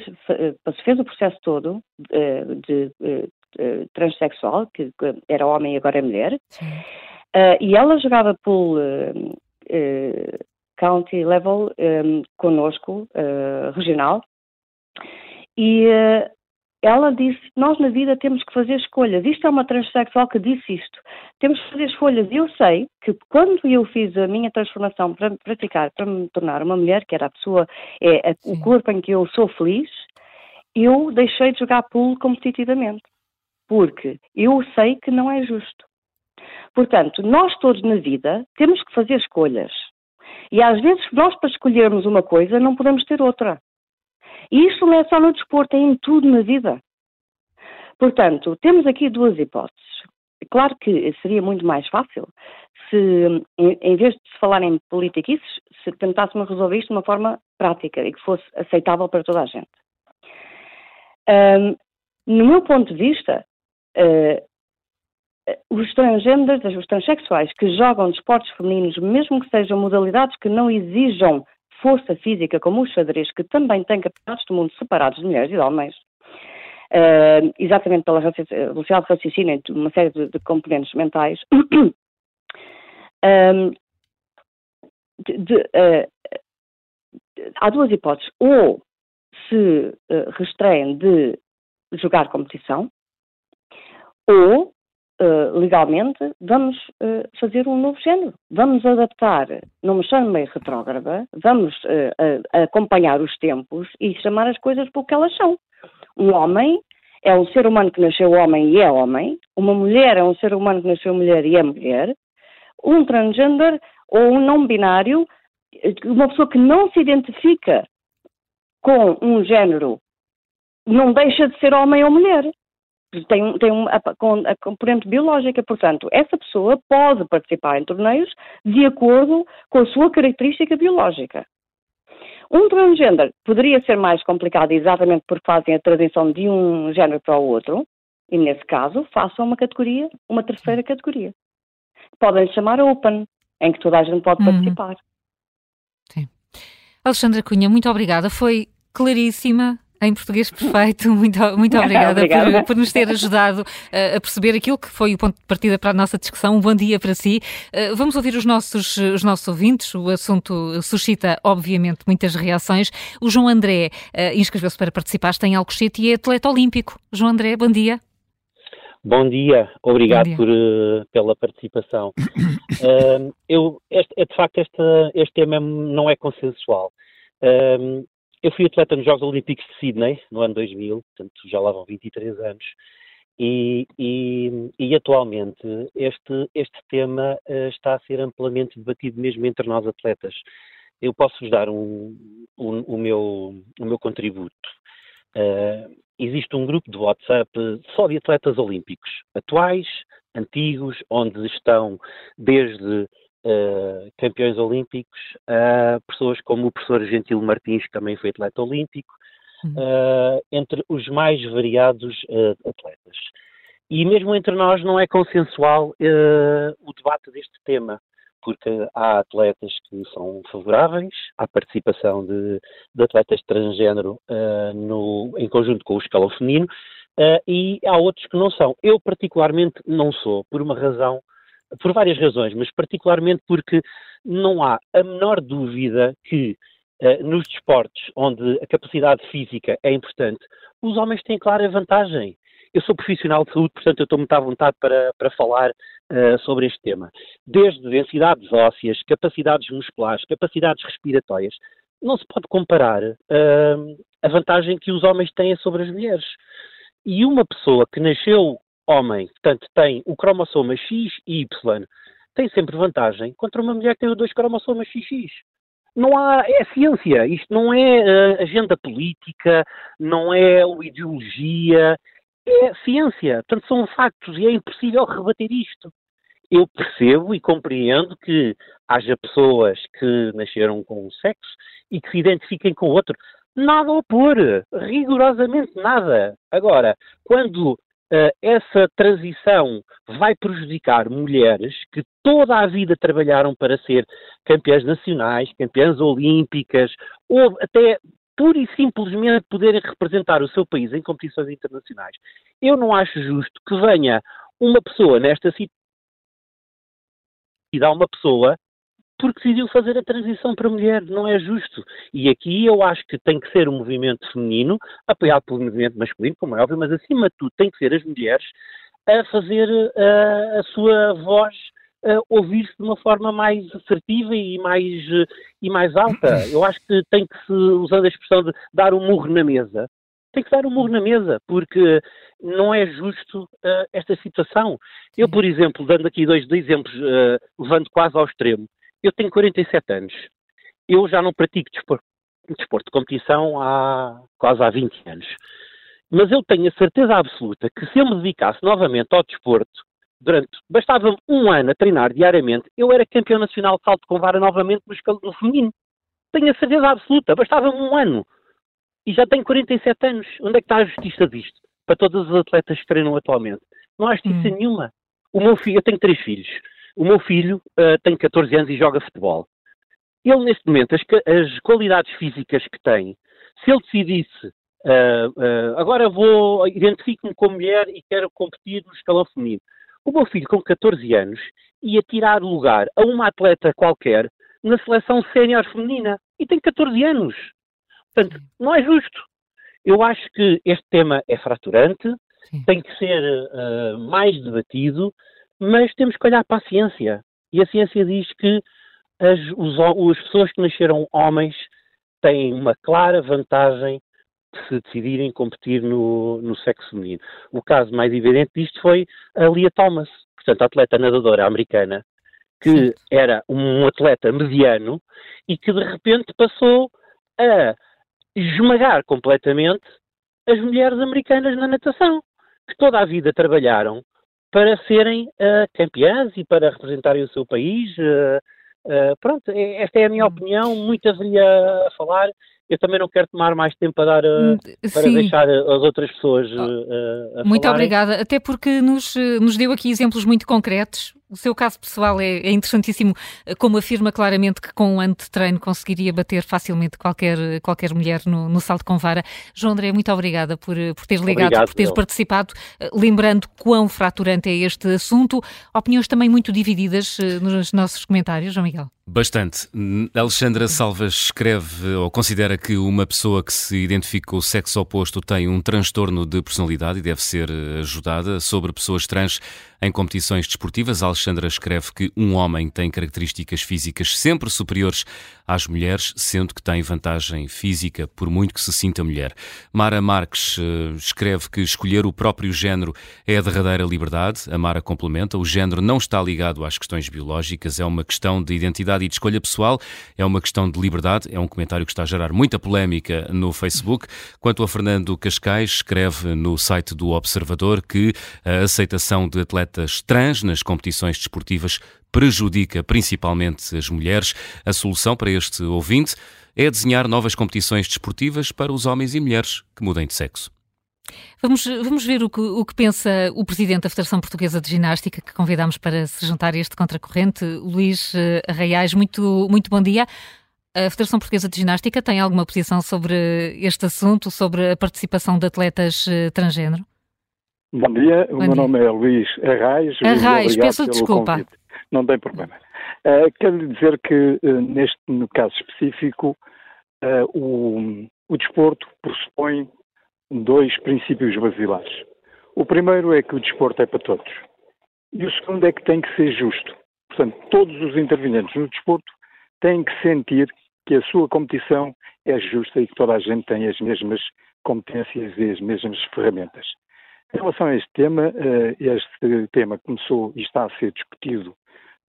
fez o processo todo uh, de, de, de transexual, que era homem e agora é mulher, uh, e ela jogava por county level um, conosco, regional, e uh, ela disse: Nós na vida temos que fazer escolhas. Isto é uma transexual que disse isto. Temos que fazer escolhas. E eu sei que quando eu fiz a minha transformação para praticar, para me tornar uma mulher, que era a pessoa, é, é o corpo em que eu sou feliz, eu deixei de jogar pool competitivamente. Porque eu sei que não é justo. Portanto, nós todos na vida temos que fazer escolhas. E às vezes, nós para escolhermos uma coisa, não podemos ter outra. E isto não é só no desporto, é em tudo na vida. Portanto, temos aqui duas hipóteses. Claro que seria muito mais fácil se, em, vez de se falar em política, isso, se tentássemos resolver isto de uma forma prática e que fosse aceitável para toda a gente. Um, no meu ponto de vista, uh, os transgêneros, os transexuais que jogam desportos femininos, mesmo que sejam modalidades que não exijam força física como o xadrez, que também tem campeonatos do mundo separados de mulheres e de homens, uh, exatamente pela velocidade de raciocínio e uma série de, de componentes mentais, um, de, de, uh, há duas hipóteses. Ou se uh, restraem de jogar competição, ou uh, legalmente, vamos uh, fazer um novo género. Vamos adaptar, não me chame retrógrada, vamos uh, acompanhar os tempos e chamar as coisas pelo que elas são. Um homem é um ser humano que nasceu homem e é homem, uma mulher é um ser humano que nasceu mulher e é mulher, um transgender ou um não binário, uma pessoa que não se identifica com um género, não deixa de ser homem ou mulher tem, tem uma, a componente biológica, portanto, essa pessoa pode participar em torneios de acordo com a sua característica biológica. Um transgender poderia ser mais complicado exatamente porque fazem a transição de um género para o outro, e nesse caso façam uma categoria, uma terceira categoria. Podem chamar Open, em que toda a gente pode uhum. participar. Sim. Alexandra Cunha, muito obrigada. Foi claríssima, em português perfeito. Muito, muito obrigada, obrigada. Por, por, nos ter ajudado uh, a perceber aquilo que foi o ponto de partida para a nossa discussão. Um bom dia para si. Uh, vamos ouvir os nossos, os nossos ouvintes. O assunto suscita, obviamente, muitas reações. O João André uh, inscreveu-se para participar, está em Alcochete e é atleta olímpico. João André, bom dia. Bom dia, obrigado bom dia. Por, uh, pela participação. uh, eu, este, de facto, este, este tema não é consensual. Uh, eu fui atleta nos Jogos Olímpicos de Sydney, no ano 2000, portanto já lá vão 23 anos, e, e, e atualmente este, este tema uh, está a ser amplamente debatido mesmo entre nós atletas. Eu posso-vos dar um, um, o, meu, o meu contributo. Uh, existe um grupo de WhatsApp só de atletas olímpicos, atuais, antigos, onde estão desde uh, campeões olímpicos, uh, pessoas como o professor Gentil Martins, que também foi atleta olímpico, uh, entre os mais variados atletas. E mesmo entre nós não é consensual o debate deste tema, porque há atletas que são favoráveis à participação de, de atletas transgênero no, em conjunto com o escalão feminino, e há outros que não são. Eu, particularmente, não sou, por uma razão por várias razões, mas particularmente porque não há a menor dúvida que uh, nos desportos onde a capacidade física é importante, os homens têm clara vantagem. Eu sou profissional de saúde, portanto eu estou muito à vontade para, para falar uh, sobre este tema. Desde densidades ósseas, capacidades musculares, capacidades respiratórias, não se pode comparar uh, a vantagem que os homens têm sobre as mulheres. E uma pessoa que nasceu homem, portanto, tem o cromossoma X e Y, tem sempre vantagem contra uma mulher que tem os dois cromossomas XX. Não há, é ciência, isto não é uh, agenda política, não é ideologia, é ciência. Portanto, são factos e é impossível rebater isto. Eu percebo e compreendo que haja pessoas que nasceram com um sexo e que se identifiquem com outro. Nada a opor, rigorosamente nada. Agora, quando essa transição vai prejudicar mulheres que toda a vida trabalharam para ser campeãs nacionais, campeãs olímpicas, ou até pura e simplesmente poderem representar o seu país em competições internacionais. Eu não acho justo que venha uma pessoa nesta situação e dá uma pessoa porque decidiu fazer a transição para mulher. Não é justo. E aqui eu acho que tem que ser um movimento feminino, apoiado pelo movimento masculino, como é óbvio, mas acima de tudo tem que ser as mulheres a fazer a sua voz ouvir-se de uma forma mais assertiva e mais, e mais alta. Eu acho que tem que se, usando a expressão de dar um murro na mesa, tem que dar um murro na mesa, porque não é justo esta situação. Eu, por exemplo, dando aqui dois, exemplos, levando quase ao extremo, eu tenho 47 anos. Eu já não pratico desporto, desporto de competição há quase há 20 anos. Mas eu tenho a certeza absoluta que se eu me dedicasse novamente ao desporto, durante, bastava um ano a treinar diariamente, eu era campeão nacional de salto com vara novamente no escalão feminino. Tenho a certeza absoluta, bastava-me um ano. E já tenho 47 anos. Onde é que está a justiça disto? Para todos os atletas que treinam atualmente. Não há justiça hum. nenhuma. O meu filho, eu tenho três filhos. O meu filho uh, tem 14 anos e joga futebol. Ele, neste momento, as, as qualidades físicas que tem, se ele decidisse, uh, uh, agora vou, identifico-me como mulher e quero competir no escalão feminino. O meu filho, com 14 anos, ia tirar lugar a uma atleta qualquer na seleção sénior feminina. E tem 14 anos. Portanto, não é justo. Eu acho que este tema é fraturante, Sim. tem que ser uh, mais debatido, mas temos que olhar para a ciência. E a ciência diz que as, os, as pessoas que nasceram homens têm uma clara vantagem de se decidirem competir no, no sexo feminino. O caso mais evidente disto foi a Lia Thomas, portanto, a atleta nadadora americana, que era um atleta mediano e que de repente passou a esmagar completamente as mulheres americanas na natação, que toda a vida trabalharam para serem uh, campeãs e para representarem o seu país. Uh, uh, pronto, é, esta é a minha hum. opinião, muito haveria a falar. Eu também não quero tomar mais tempo para, dar, hum, para deixar as outras pessoas a Muito obrigada, até porque nos, nos deu aqui exemplos muito concretos O seu caso pessoal é, é interessantíssimo, como afirma claramente que com um ano de treino conseguiria bater facilmente qualquer, qualquer mulher no, no salto com vara. João André, muito obrigada por, por ter ligado, Obrigado, por ter participado, lembrando quão fraturante é este assunto. Opiniões também muito divididas eh, nos nossos comentários, João Miguel. Bastante. Alexandra Salvas escreve ou considera que uma pessoa que se identifica com o sexo oposto tem um transtorno de personalidade e deve ser eh, ajudada. Sobre pessoas trans em competições desportivas, Alexandra escreve que um homem tem características físicas sempre superiores às mulheres, sendo que tem vantagem física, por muito que se sinta mulher. Mara Marques uh, escreve que escolher o próprio género é a derradeira liberdade. A Mara complementa: o género não está ligado às questões biológicas, é uma questão de identidade e de escolha pessoal, é uma questão de liberdade. É um comentário que está a gerar muita polémica no Facebook. Quanto a Fernando Cascais, escreve no site do Observador que a aceitação de atletas trans nas competições desportivas prejudica principalmente as mulheres. A solução para este ouvinte é desenhar novas competições desportivas para os homens e mulheres que mudem de sexo. Vamos, vamos ver o que, o que pensa o Presidente da Federação Portuguesa de Ginástica, que convidámos para se juntar a este contracorrente, Luís eh, Arraiais. Muito, muito bom dia. A Federação Portuguesa de Ginástica tem alguma posição sobre este assunto, sobre a participação de atletas eh, transgênero? Bom dia, bom o meu dia. nome é Luís Arraias. Arraias, peço desculpa. Convite não tem problema. Uh, quero dizer que, uh, neste no caso específico, uh, o, o desporto pressupõe dois princípios basilares. O primeiro é que o desporto é para todos. E o segundo é que tem que ser justo. Portanto, todos os intervenientes no desporto têm que sentir que a sua competição é justa e que toda a gente tem as mesmas competências e as mesmas ferramentas. Em relação a este tema, este tema começou e está a ser discutido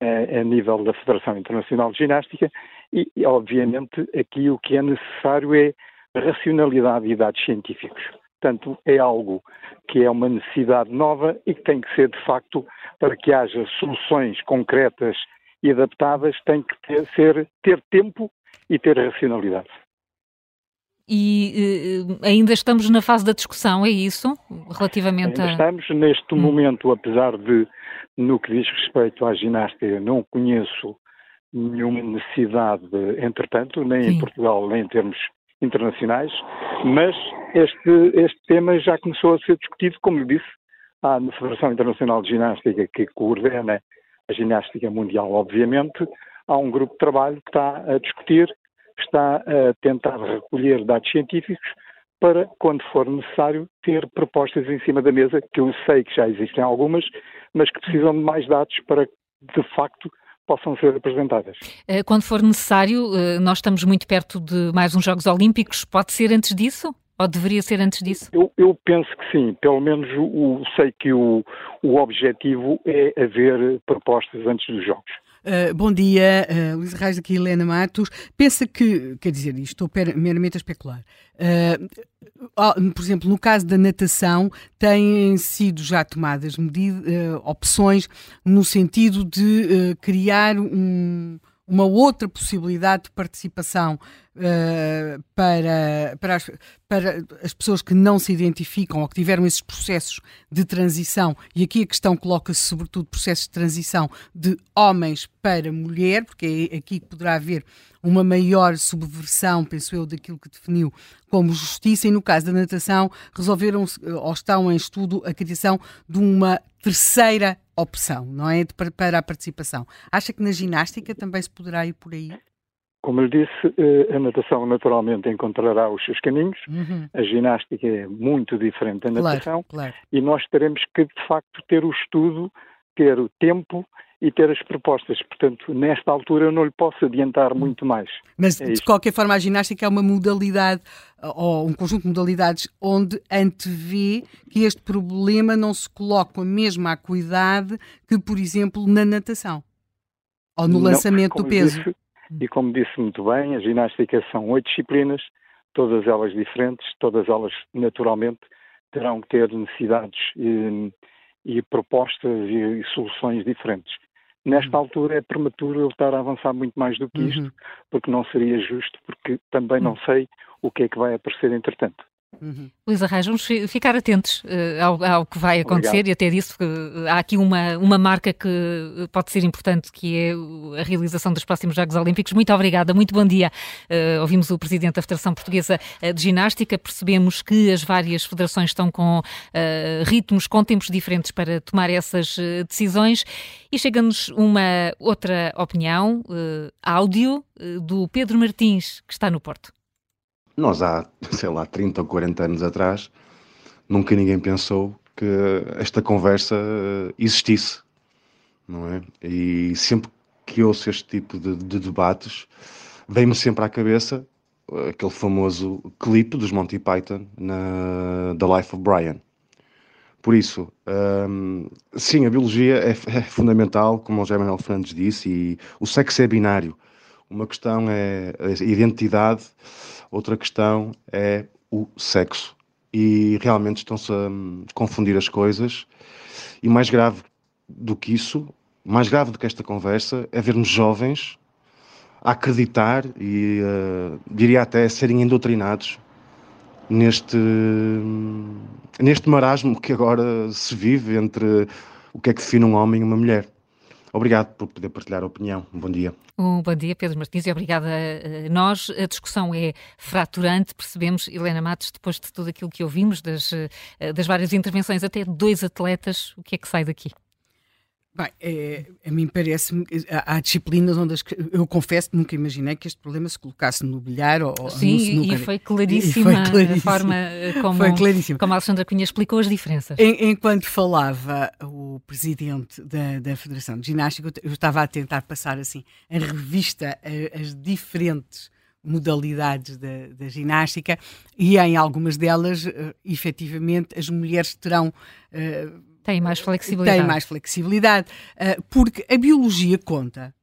a, a nível da Federação Internacional de Ginástica e, obviamente, aqui o que é necessário é racionalidade e dados científicos. Portanto, é algo que é uma necessidade nova e que tem que ser, de facto, para que haja soluções concretas e adaptadas, tem que ter, ser, ter tempo e ter racionalidade. E uh, ainda estamos na fase da discussão, é isso? Relativamente ainda a. Estamos neste hum. momento, apesar de no que diz respeito à ginástica, não conheço nenhuma necessidade, entretanto, nem Sim. em Portugal, nem em termos internacionais, mas este, este tema já começou a ser discutido, como lhe disse, há na Federação Internacional de Ginástica, que coordena a ginástica mundial, obviamente, há um grupo de trabalho que está a discutir, está a tentar recolher dados científicos para, quando for necessário, ter propostas em cima da mesa, que eu sei que já existem algumas, mas que precisam de mais dados para, de facto, possam ser apresentadas. Eh, quando for necessário, eh, nós estamos muito perto de mais uns Jogos Olímpicos, pode ser antes disso? Ou deveria ser antes disso? Eu, eu penso que sim. Pelo menos o, sei que o, o objetivo é haver propostas antes dos Jogos. Uh, bom dia, uh, Luís Reis, aqui Helena Matos. Pensa que, quer dizer, estou meramente a especular. Uh, por exemplo, no caso da natação, têm sido já tomadas medidas, opções no sentido de criar um uma outra possibilidade de participação uh, para, para as, para, as, pessoas que não se identificam ou que tiveram esses processos de transição, e aqui a questão coloca-se sobretudo processos de transição de homens para mulher, porque é aqui que poderá haver uma maior subversão, penso eu, daquilo que definiu como justiça, e no caso da natação resolveram ou estão em estudo a criação de uma terceira opção, não é? De, para a participação. Acha que na ginástica também se poderá ir por aí? Como lhe disse, eh, a natação naturalmente encontrará os seus caminhos. Uhum. A ginástica é muito diferente da natação claro, claro. e nós teremos que, de facto, ter o estudo, ter o tempo e ter as propostas. Portanto, nesta altura eu não lhe posso adiantar muito mais. Mas, é de isto. qualquer forma, a ginástica é uma modalidade ou um conjunto de modalidades onde antevê que este problema não se coloca com a mesma acuidade que, por exemplo, na natação ou no não, lançamento do peso. Disse, e como disse muito bem, a ginástica são oito disciplinas, todas elas diferentes, todas elas naturalmente terão que ter necessidades e, e propostas e, e, soluções diferentes. Nesta altura é prematuro eu estar a avançar muito mais do que isto, uhum. porque não seria justo, porque também não uhum. sei o que é que vai aparecer entretanto. Uhum. Luísa Reis, vamos ficar atentos uh, ao, ao, que vai acontecer Obrigado. e até disso uh, há aqui uma, uma marca que eh, pode ser importante, que é a realização dos próximos Jogos Olímpicos. Muito obrigada, muito bom dia. Uh, ouvimos o Presidente da Federação Portuguesa de Ginástica, percebemos que as várias federações estão com ritmos, com tempos diferentes para tomar essas decisões e chega-nos uma outra opinião, áudio, do Pedro Martins, que está no Porto. Nós há, sei lá, 30 ou 40 anos atrás, nunca ninguém pensou que esta conversa eh, existisse, não é? E sempre que ouço este tipo de, de debates, vem-me sempre à cabeça eh, aquele famoso clipe dos Monty Python na The Life of Brian. Por isso, hum, sim, a biologia é, é, fundamental, como o José Manuel Fernandes disse, e o sexo é binário. Uma questão é a identidade Outra questão é o sexo. E realmente estão-se a hum, confundir as coisas. E mais grave do que isso, mais grave do que esta conversa, é vermos jovens a acreditar e uh, diria até a serem endotrinados neste, hum, neste marasmo que agora se vive entre o que é que define um homem e uma mulher. Obrigado por poder partilhar a opinião. Um bom dia. Um bom dia, Pedro Martins, e obrigada a nós. A discussão é fraturante, percebemos, Helena Matos, depois de tudo aquilo que ouvimos, das, eh, das várias intervenções, até dois atletas, o que é que sai daqui? Bem, é, a mim parece-me há, há disciplinas onde as, eu confesso que nunca imaginei que este problema se colocasse no bilhar ou, Sim, no e foi claríssima, e foi claríssima a forma como, foi claríssima. como a Alexandra Cunha explicou as diferenças. Em, enquanto falava o presidente da, da Federação de Ginástica, eu estava a tentar passar assim em revista as diferentes modalidades da, da, ginástica e em algumas delas, uh, efetivamente, as mulheres terão. Uh, tem mais flexibilidade. Tem mais flexibilidade, uh, porque a biologia conta.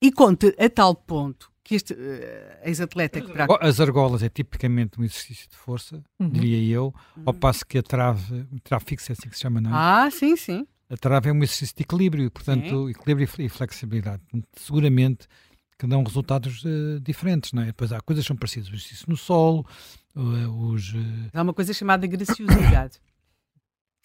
E conta a tal ponto que este uh, ex-atleta que. As argolas é tipicamente um exercício de força, uhum. diria eu, uhum. ao passo que a trave, trave fixa é assim que se chama, não é? Ah, sim, sim. A trave é um exercício de equilíbrio, portanto, sim. equilíbrio e flexibilidade. Seguramente que dão resultados uh, diferentes, não é? Depois há coisas que são parecidas, o exercício no solo, os... Há uma coisa chamada graciosidade.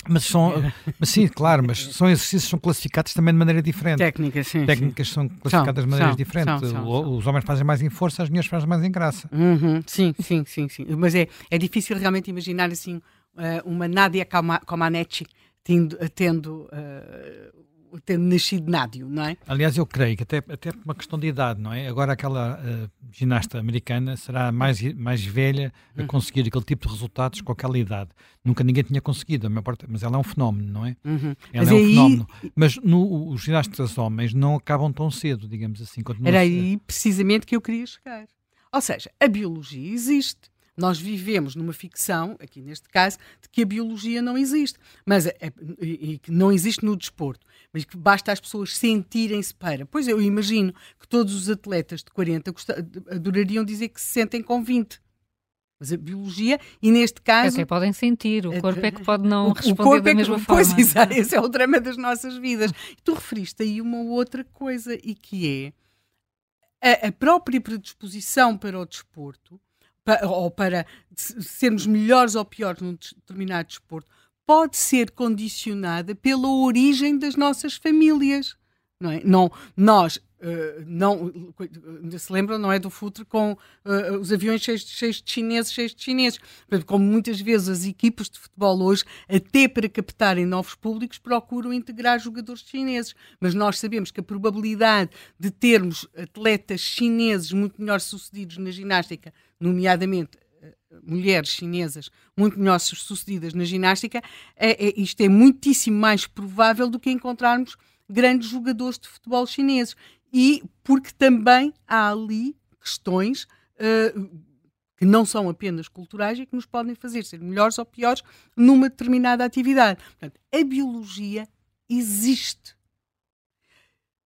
Mas são, mas sim, claro, mas são exercícios que são classificados também de maneira diferente. Técnicas, sim. Técnicas sim. são classificadas são, de maneiras são, diferentes. São, Os homens fazem mais em força, as mulheres fazem mais em graça. Uhum, sim, sim, sim, sim. Mas é, é difícil realmente imaginar assim eh, uma Nadia Comaneci tendo, tendo uh, tendo nascido nádio, não é? Aliás, eu creio que até, até por uma questão de idade, não é? Agora aquela uh, ginasta americana será mais, mais velha a uhum. conseguir aquele tipo de resultados com aquela idade. Nunca ninguém tinha conseguido, mas ela é um fenómeno, não é? Uhum. Ela mas é um aí... fenómeno. Mas no, os ginastas homens não acabam tão cedo, digamos assim. Era aí precisamente que eu queria chegar. Ou seja, a biologia existe. Nós vivemos numa ficção, aqui neste caso, de que a biologia não existe. Mas é, e que não existe no desporto. Mas que basta as pessoas sentirem-se para. Pois eu imagino que todos os atletas de 40 adorariam dizer que se sentem com 20. Mas a biologia, e neste caso. Até podem sentir, o corpo é que pode não responder o da é mesma forma. Pois, exato, esse é o drama das nossas vidas. Tu referiste aí uma outra coisa, e que é a, a própria predisposição para o desporto ou para sermos melhores ou piores num determinado desporto, pode ser condicionada pela origem das nossas famílias. Não é? não, nós Uh, não, se lembram, não é do futre com uh, os aviões cheios, cheios, de chineses, cheios de chineses. Como muitas vezes as equipas de futebol hoje, até para captarem novos públicos, procuram integrar jogadores chineses. Mas nós sabemos que a probabilidade de termos atletas chineses muito melhor sucedidos na ginástica, nomeadamente mulheres chinesas muito melhor sucedidas na ginástica, é, é, isto é muitíssimo mais provável do que encontrarmos grandes jogadores de futebol chineses e porque também há ali questões uh, que não são apenas culturais e que nos podem fazer ser melhores ou piores numa determinada atividade. Portanto, a biologia existe.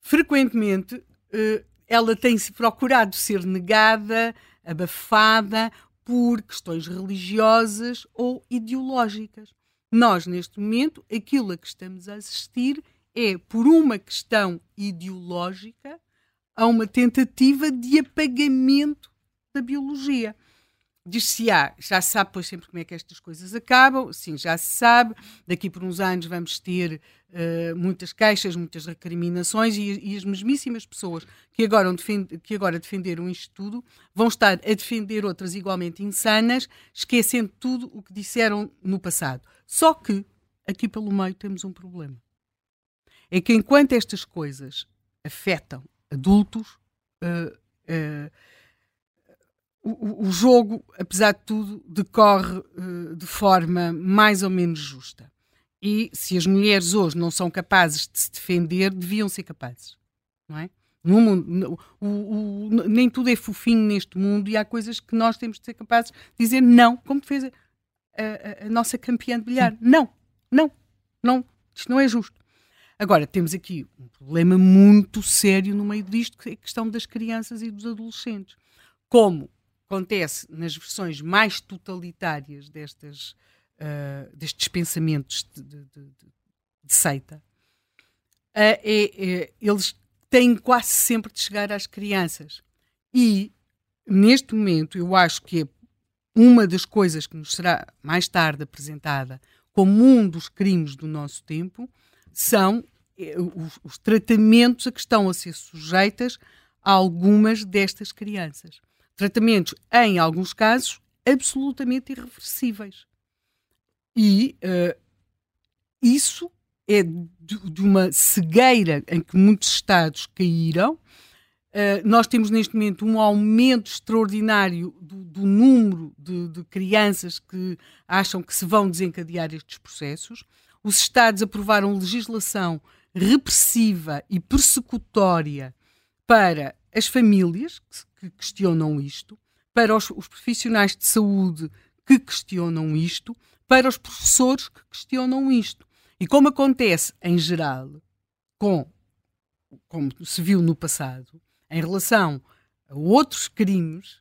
Frequentemente, uh, ela tem-se procurado ser negada, abafada por questões religiosas ou ideológicas. Nós, neste momento, aquilo a que estamos a assistir é, por uma questão ideológica, a uma tentativa de apagamento da biologia. Diz-se ah, já se sabe pois sempre como é que estas coisas acabam, sim, já se sabe, daqui por uns anos vamos ter uh, muitas queixas, muitas recriminações e, e, as mesmíssimas pessoas que agora, que agora defenderam isto tudo vão estar a defender outras igualmente insanas, esquecendo tudo o que disseram no passado. Só que aqui pelo meio temos um problema. É que enquanto estas coisas afetam adultos, uh, uh, o, o, jogo, apesar de tudo, decorre uh, de forma mais ou menos justa. E se as mulheres hoje não são capazes de se defender, deviam ser capazes, não é? No mundo, o, o, nem tudo é fofinho neste mundo e há coisas que nós temos de ser capazes de dizer não, como fez a, a, a nossa campeã de bilhar. Não, não, não, isto não é justo. Agora, temos aqui um problema muito sério no meio disto, que é a questão das crianças e dos adolescentes. Como acontece nas versões mais totalitárias destas, uh, destes pensamentos de, de, de, de seita, uh, é, é, eles têm quase sempre de chegar às crianças. E, neste momento, eu acho que é uma das coisas que nos será mais tarde apresentada como um dos crimes do nosso tempo são eh, os, os tratamentos a que estão a ser sujeitas algumas destas crianças tratamentos, em alguns casos, absolutamente irreversíveis. E uh, isso é de, de, uma cegueira em que muitos Estados caíram. Uh, nós temos neste momento um aumento extraordinário do, do número de, de, crianças que acham que se vão desencadear estes processos. Os Estados aprovaram legislação repressiva e persecutória para as famílias que questionam isto, para os, os profissionais de saúde que questionam isto, para os professores que questionam isto. E como acontece em geral, com, como se viu no passado, em relação a outros crimes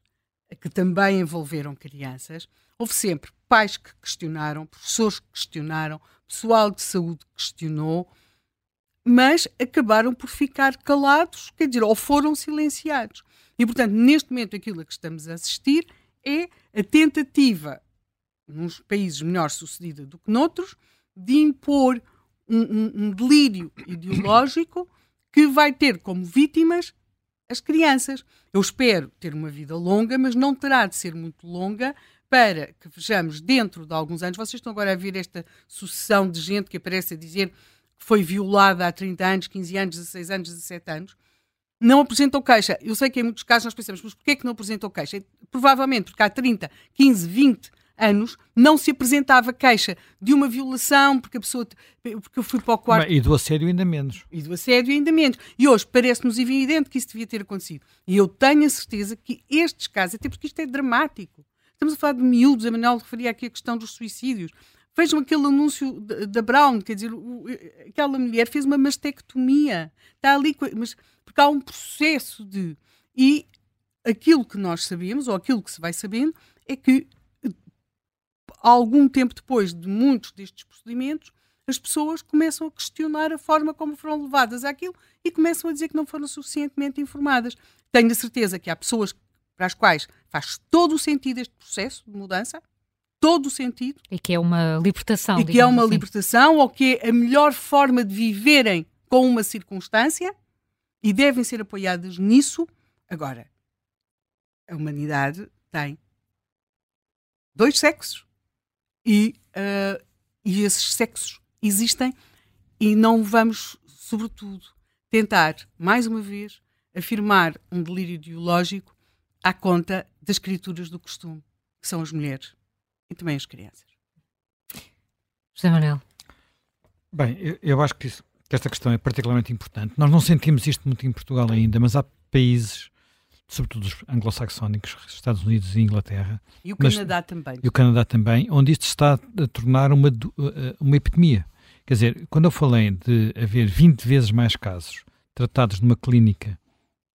que também envolveram crianças, houve sempre pais que questionaram, professores que questionaram, pessoal de saúde que questionou, mas acabaram por ficar calados, quer dizer, ou foram silenciados. E, portanto, neste momento, aquilo a que estamos a assistir é a tentativa, nos países melhor sucedida do que noutros, de impor um, um, um delírio ideológico que vai ter como vítimas as crianças. Eu espero ter uma vida longa, mas não terá de ser muito longa para que vejamos dentro de alguns anos. Vocês estão agora a ver esta sucessão de gente que aparece a dizer que foi violada há 30 anos, 15 anos, 16 anos, 17 anos, não apresentou queixa. Eu sei que em muitos casos nós pensamos, mas porquê que não apresentou queixa? Provavelmente porque há 30, 15, 20 anos não se apresentava queixa de uma violação porque a pessoa porque eu fui para o quarto e do assédio ainda menos e do assédio ainda menos e hoje parece-nos evidente que isso devia ter acontecido e eu tenho a certeza que estes casos até porque isto é dramático estamos a falar de miúdos a Manuel referia aqui a questão dos suicídios Vejam aquele anúncio da Brown, quer dizer, aquela mulher fez uma mastectomia. Está ali, mas porque há um processo de. E aquilo que nós sabemos, ou aquilo que se vai sabendo, é que algum tempo depois de muitos destes procedimentos, as pessoas começam a questionar a forma como foram levadas àquilo e começam a dizer que não foram suficientemente informadas. Tenho a certeza que há pessoas para as quais faz todo o sentido este processo de mudança, todo o sentido. E que é uma libertação. E que é uma assim. libertação, ou que é a melhor forma de viverem com uma circunstância e devem ser apoiadas nisso. Agora, a humanidade tem dois sexos e, uh, e esses sexos existem e não vamos, sobretudo, tentar, mais uma vez, afirmar um delírio ideológico à conta das criaturas do costume, que são as mulheres e também as crianças. José Manuel. Bem, eu, eu acho que, isso, que, esta questão é particularmente importante. Nós não sentimos isto muito em Portugal ainda, mas há países, sobretudo os anglo-saxónicos, Estados Unidos e Inglaterra. E o Canadá mas, também. E o Canadá também, onde isto está a tornar uma, uma epidemia. Quer dizer, quando eu falei de haver 20 vezes mais casos tratados numa clínica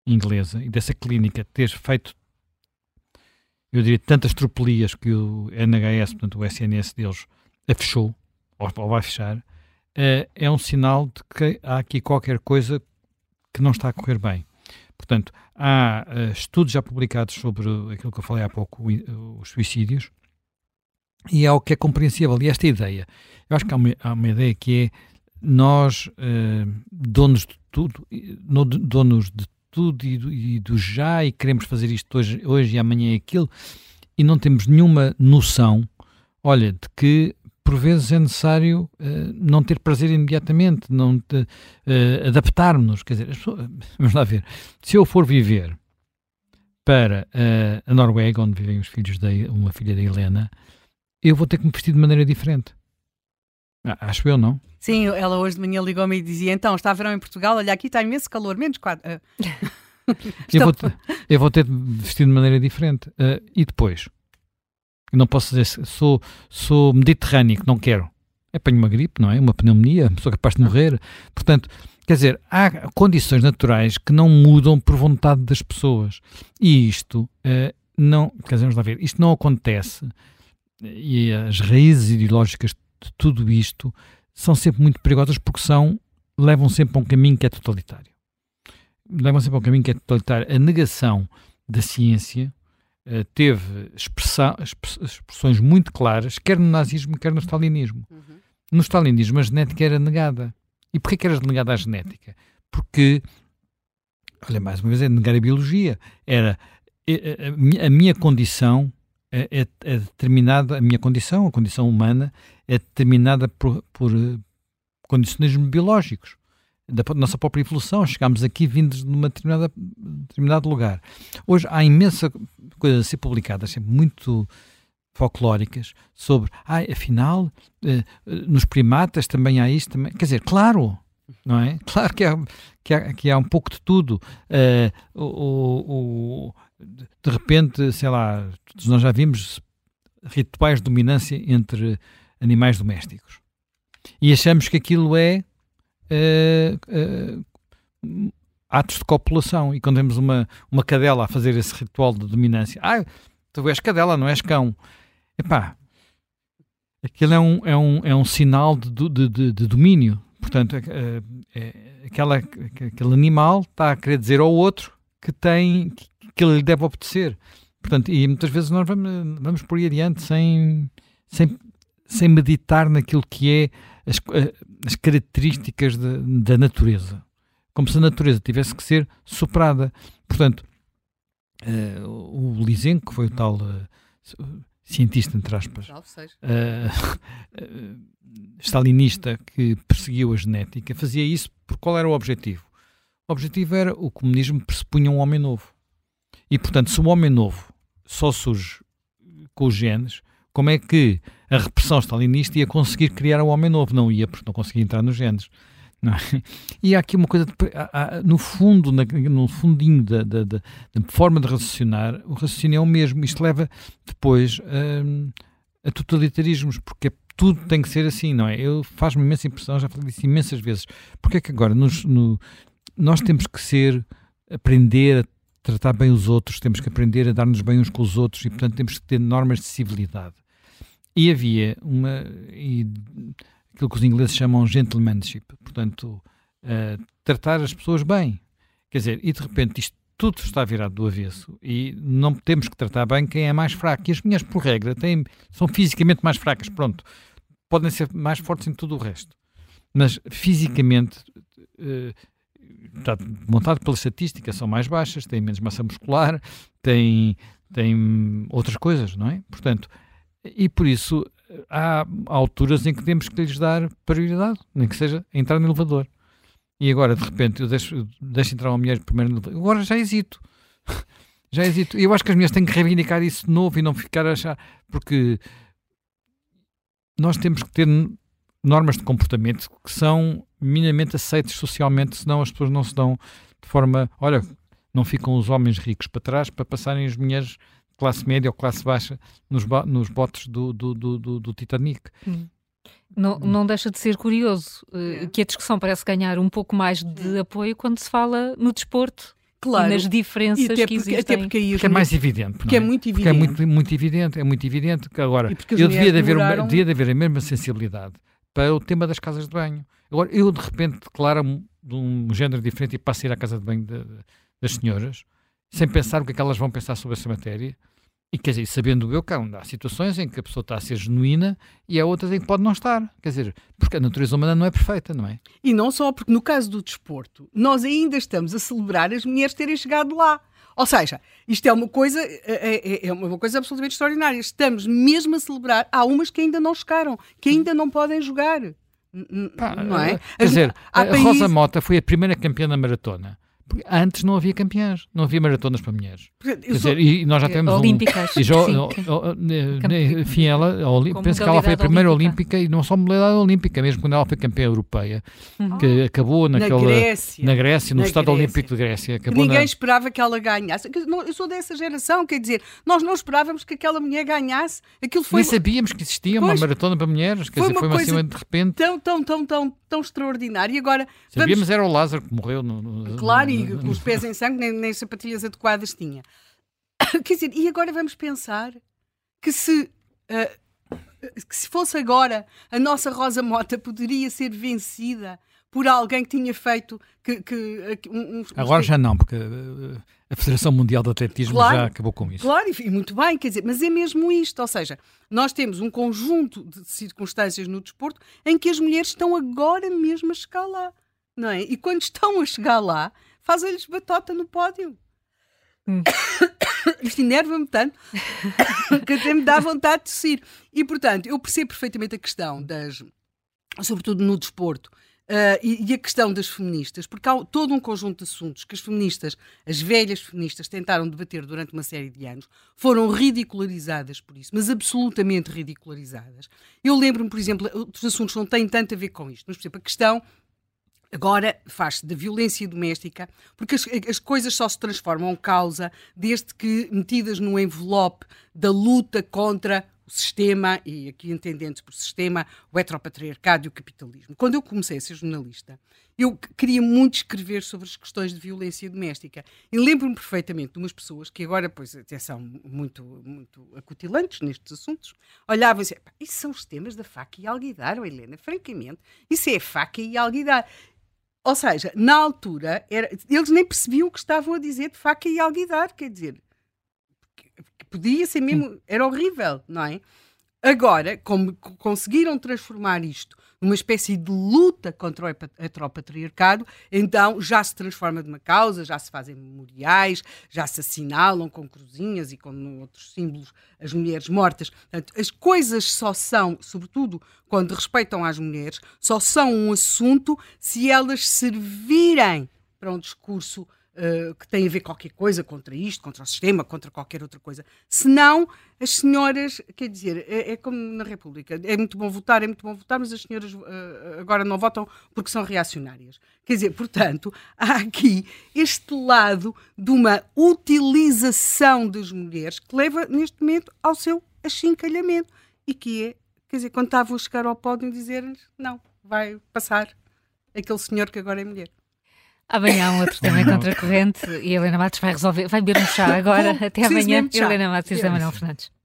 inglesa e dessa clínica ter feito eu diria, tantas tropelias que o NHS, portanto o SNS deles, a fechou, ou vai fechar, uh, é um sinal de que há aqui qualquer coisa que não está a correr bem. Portanto, há uh, estudos já publicados sobre aquilo que eu falei há pouco, os suicídios, e é o que é compreensível. E esta ideia, eu acho que há uma, há uma ideia que é nós, uh, donos de tudo, no, donos de tudo e do, e do, já, e queremos fazer isto hoje, hoje e amanhã é aquilo, e não temos nenhuma noção, olha, de que por vezes é necessário uh, não ter prazer imediatamente, não uh, adaptarmos-nos. Quer dizer, pessoas, vamos lá ver, se eu for viver para uh, a Noruega, onde vivem os filhos da uma filha da Helena, eu vou ter que me vestir de maneira diferente. Ah, acho eu, não? Sim, ela hoje de manhã ligou-me e dizia: então, está verão em Portugal, olha, aqui está imenso calor, menos 4. eu, vou ter, eu vou ter de vestir de maneira diferente. e depois? Não posso dizer, sou, sou mediterrâneo, não quero. Apanho uma gripe, não é? Uma pneumonia, sou capaz de morrer. Portanto, quer dizer, há condições naturais que não mudam por vontade das pessoas. E isto uh, não, quer dizer, vamos lá ver, isto não acontece e as raízes ideológicas de tudo isto são sempre muito perigosas porque são, levam sempre a um caminho que é totalitário. Levam sempre a um caminho que é totalitário. A negação da ciência eh, teve expressões muito claras, quer no nazismo, quer no stalinismo. Uhum. No stalinismo a genética era negada. E porquê que era negada a genética? Porque, olha, mais uma vez, é negar a biologia. Era a, a, a minha condição é, é, é, determinada, a minha condição, a condição humana, é determinada por, por eh, condicionismos biológicos da nossa própria evolução. Chegámos aqui vindos de um determinado lugar. Hoje há imensa coisa a ser publicada, sempre muito folclóricas, sobre, ah, afinal, eh, nos primatas também há isto. Também. Quer dizer, claro, não é? Claro que há, que há, que há um pouco de tudo. Uh, o, o, de repente, sei lá, nós já vimos rituais de dominância entre animais domésticos. E achamos que aquilo é uh, uh, atos de copulação. E quando vemos uma, uma cadela a fazer esse ritual de dominância, ah, tu és cadela, não és cão. Epá, aquilo é um, é um, é um sinal de, de, de, de domínio. Portanto, é, é, aquela, aquele animal está a querer dizer ao outro que tem que ele lhe deve obedecer. Portanto, e muitas vezes nós vamos, vamos por aí adiante sem, sem, sem meditar naquilo que é as, eh, as características de, da natureza. Como se a natureza tivesse que ser superada. Portanto, uh, o Lisenko, que foi o tal uh, cientista, entre aspas, uh, stalinista que perseguiu a genética, fazia isso por qual era o objetivo? O objetivo era o comunismo pressupunha um homem novo. E, portanto, se o homem novo só surge com os genes, como é que a repressão stalinista ia conseguir criar um homem novo? Não ia, porque não conseguia entrar nos genes. É? E há aqui uma coisa, de, no fundo, no fundinho da, da, da, da, forma de raciocinar, o raciocínio é o mesmo. Isto leva depois hum, a totalitarismos, porque tudo tem que ser assim, não é? Eu faz-me imensa impressão, já falei isso imensas vezes. Porque é que agora nos, no, nós temos que ser, aprender a tratar bem os outros, temos que aprender a dar-nos bem uns com os outros e, portanto, temos que ter normas de civilidade. E havia uma. E, aquilo que os ingleses chamam gentlemanship, portanto, uh, tratar as pessoas bem. Quer dizer, e de repente isto tudo está virado do avesso e não temos que tratar bem quem é mais fraco. E as mulheres, por regra, têm, são fisicamente mais fracas, pronto. Podem ser mais fortes em tudo o resto. Mas fisicamente, uh, está montado pela estatística, são mais baixas, têm menos massa muscular, têm, têm outras coisas, não é? Portanto, e por isso há alturas em que temos que lhes dar prioridade, nem que seja entrar no elevador. E agora, de repente, eu deixo, deixo entrar uma mulher primeiro no elevador. Agora já hesito. já hesito. Eu acho que as mulheres têm que reivindicar isso de novo e não ficar a achar. Porque nós temos que ter normas de comportamento que são minimamente aceitas socialmente, senão as pessoas não se dão de forma. Olha, não ficam os homens ricos para trás para passarem as mulheres classe média ou classe baixa nos, nos botes do, do, do, do, do Titanic. Hum. Não, não deixa de ser curioso uh, que a discussão parece ganhar um pouco mais de apoio quando se fala no desporto. Claro. E nas diferenças e que porque, existem. Até porque, porque é mais evidente. Porque é? é? muito evidente. Porque é muito, muito evidente. É muito evidente que agora eu devia de, haver demoraram... devia de haver a mesma sensibilidade para o tema das casas de banho. Agora, eu de repente declaro de um género diferente e passo a ir à casa de banho de, das senhoras, sem pensar o que é que elas vão pensar sobre essa matéria. E quer dizer, sabendo eu que há situações em que a pessoa está a ser genuína e há outras em que pode não estar. Quer dizer, porque a natureza humana não é perfeita, não é? E não só, porque no caso do desporto, nós ainda estamos a celebrar as mulheres terem chegado lá. Ou seja, isto é uma coisa, é, é, é, uma coisa absolutamente extraordinária. Estamos mesmo a celebrar. Há umas que ainda não chegaram, que ainda não podem jogar. não é? Quer dizer, a Rosa Mota foi a primeira campeã da maratona. Porque antes não havia campeãs, não havia maratonas para mulheres. Quer dizer, e nós já temos Olímpicas. Um, e já, enfim, ela, penso que ela foi a primeira olímpica. olímpica e não só modalidade olímpica, mesmo quando ela foi campeã europeia, uhum. que acabou naquela, na Grécia, na Grécia no na Estado Grécia. Olímpico de Grécia. Acabou Ninguém na... esperava que ela ganhasse. Eu sou dessa geração, quer dizer, nós não esperávamos que aquela mulher ganhasse. Aquilo foi Nem sabíamos que existia pois, uma maratona para mulheres, quer foi dizer, foi uma cima de repente. Tão, tão, tão, tão, tão extraordinária. E agora. Sabíamos vamos... era o Lázaro que morreu no. no claro, no, com os pés em sangue, nem, nem sapatilhas adequadas tinha. Quer dizer, e agora vamos pensar que se. Uh, que se fosse agora, a nossa Rosa Mota poderia ser vencida por alguém que tinha feito que, que um, um, agora já não porque uh, a Federação Mundial de Atletismo claro, já acabou com isso claro e muito bem quer dizer mas é mesmo isto ou seja nós temos um conjunto de circunstâncias no desporto em que as mulheres estão agora mesmo a chegar lá não é e quando estão a chegar lá fazem-lhes batota no pódio. Hum. Isto enerva-me tanto que até me dá vontade de tossir. E, portanto, eu percebo perfeitamente a questão das, sobretudo no desporto, Uh, e, e, a questão das feministas, porque há todo um conjunto de assuntos que as feministas, as velhas feministas, tentaram debater durante uma série de anos, foram ridicularizadas por isso, mas absolutamente ridicularizadas. Eu lembro-me, por exemplo, outros assuntos não têm tanto a ver com isto, mas, por exemplo, a questão Agora faz-se da violência doméstica, porque as, as, coisas só se transformam causa desde que metidas no envelope da luta contra o sistema, e aqui entendendo por sistema, o heteropatriarcado e o capitalismo. Quando eu comecei a ser jornalista, eu queria muito escrever sobre as questões de violência doméstica. E lembro-me perfeitamente de umas pessoas que agora, pois, até são muito, muito acutilantes nestes assuntos, olhavam e diziam, isso são os temas da faca e alguidar, oh, Helena, francamente, isso é faca e alguidar. Ou seja, na altura, era, eles nem percebiam o que estavam a dizer de faca e alguidar, quer dizer, podia ser mesmo, era horrível, não é? Agora, como conseguiram transformar isto numa espécie de luta contra o heteropatriarcado, então já se transforma de uma causa, já se fazem memoriais, já se assinalam com cruzinhas e com outros símbolos as mulheres mortas. Portanto, as coisas só são, sobretudo quando respeitam às mulheres, só são um assunto se elas servirem para um discurso uh, que tem a ver qualquer coisa contra isto, contra o sistema, contra qualquer outra coisa. Senão, as senhoras, quer dizer, é, é, como na República, é muito bom votar, é muito bom votar, mas as senhoras uh, agora não votam porque são reacionárias. Quer dizer, portanto, há aqui este lado de uma utilização das mulheres que leva, neste momento, ao seu achincalhamento e que é, quer dizer, quando estavam a chegar ao pódio dizer-lhes, não, vai passar aquele senhor que agora é mulher. Amanhã há um outro tema contra a corrente e a Helena Matos vai resolver, vai beber um chá agora. Até amanhã. Helena Matos e José Manuel Fernandes.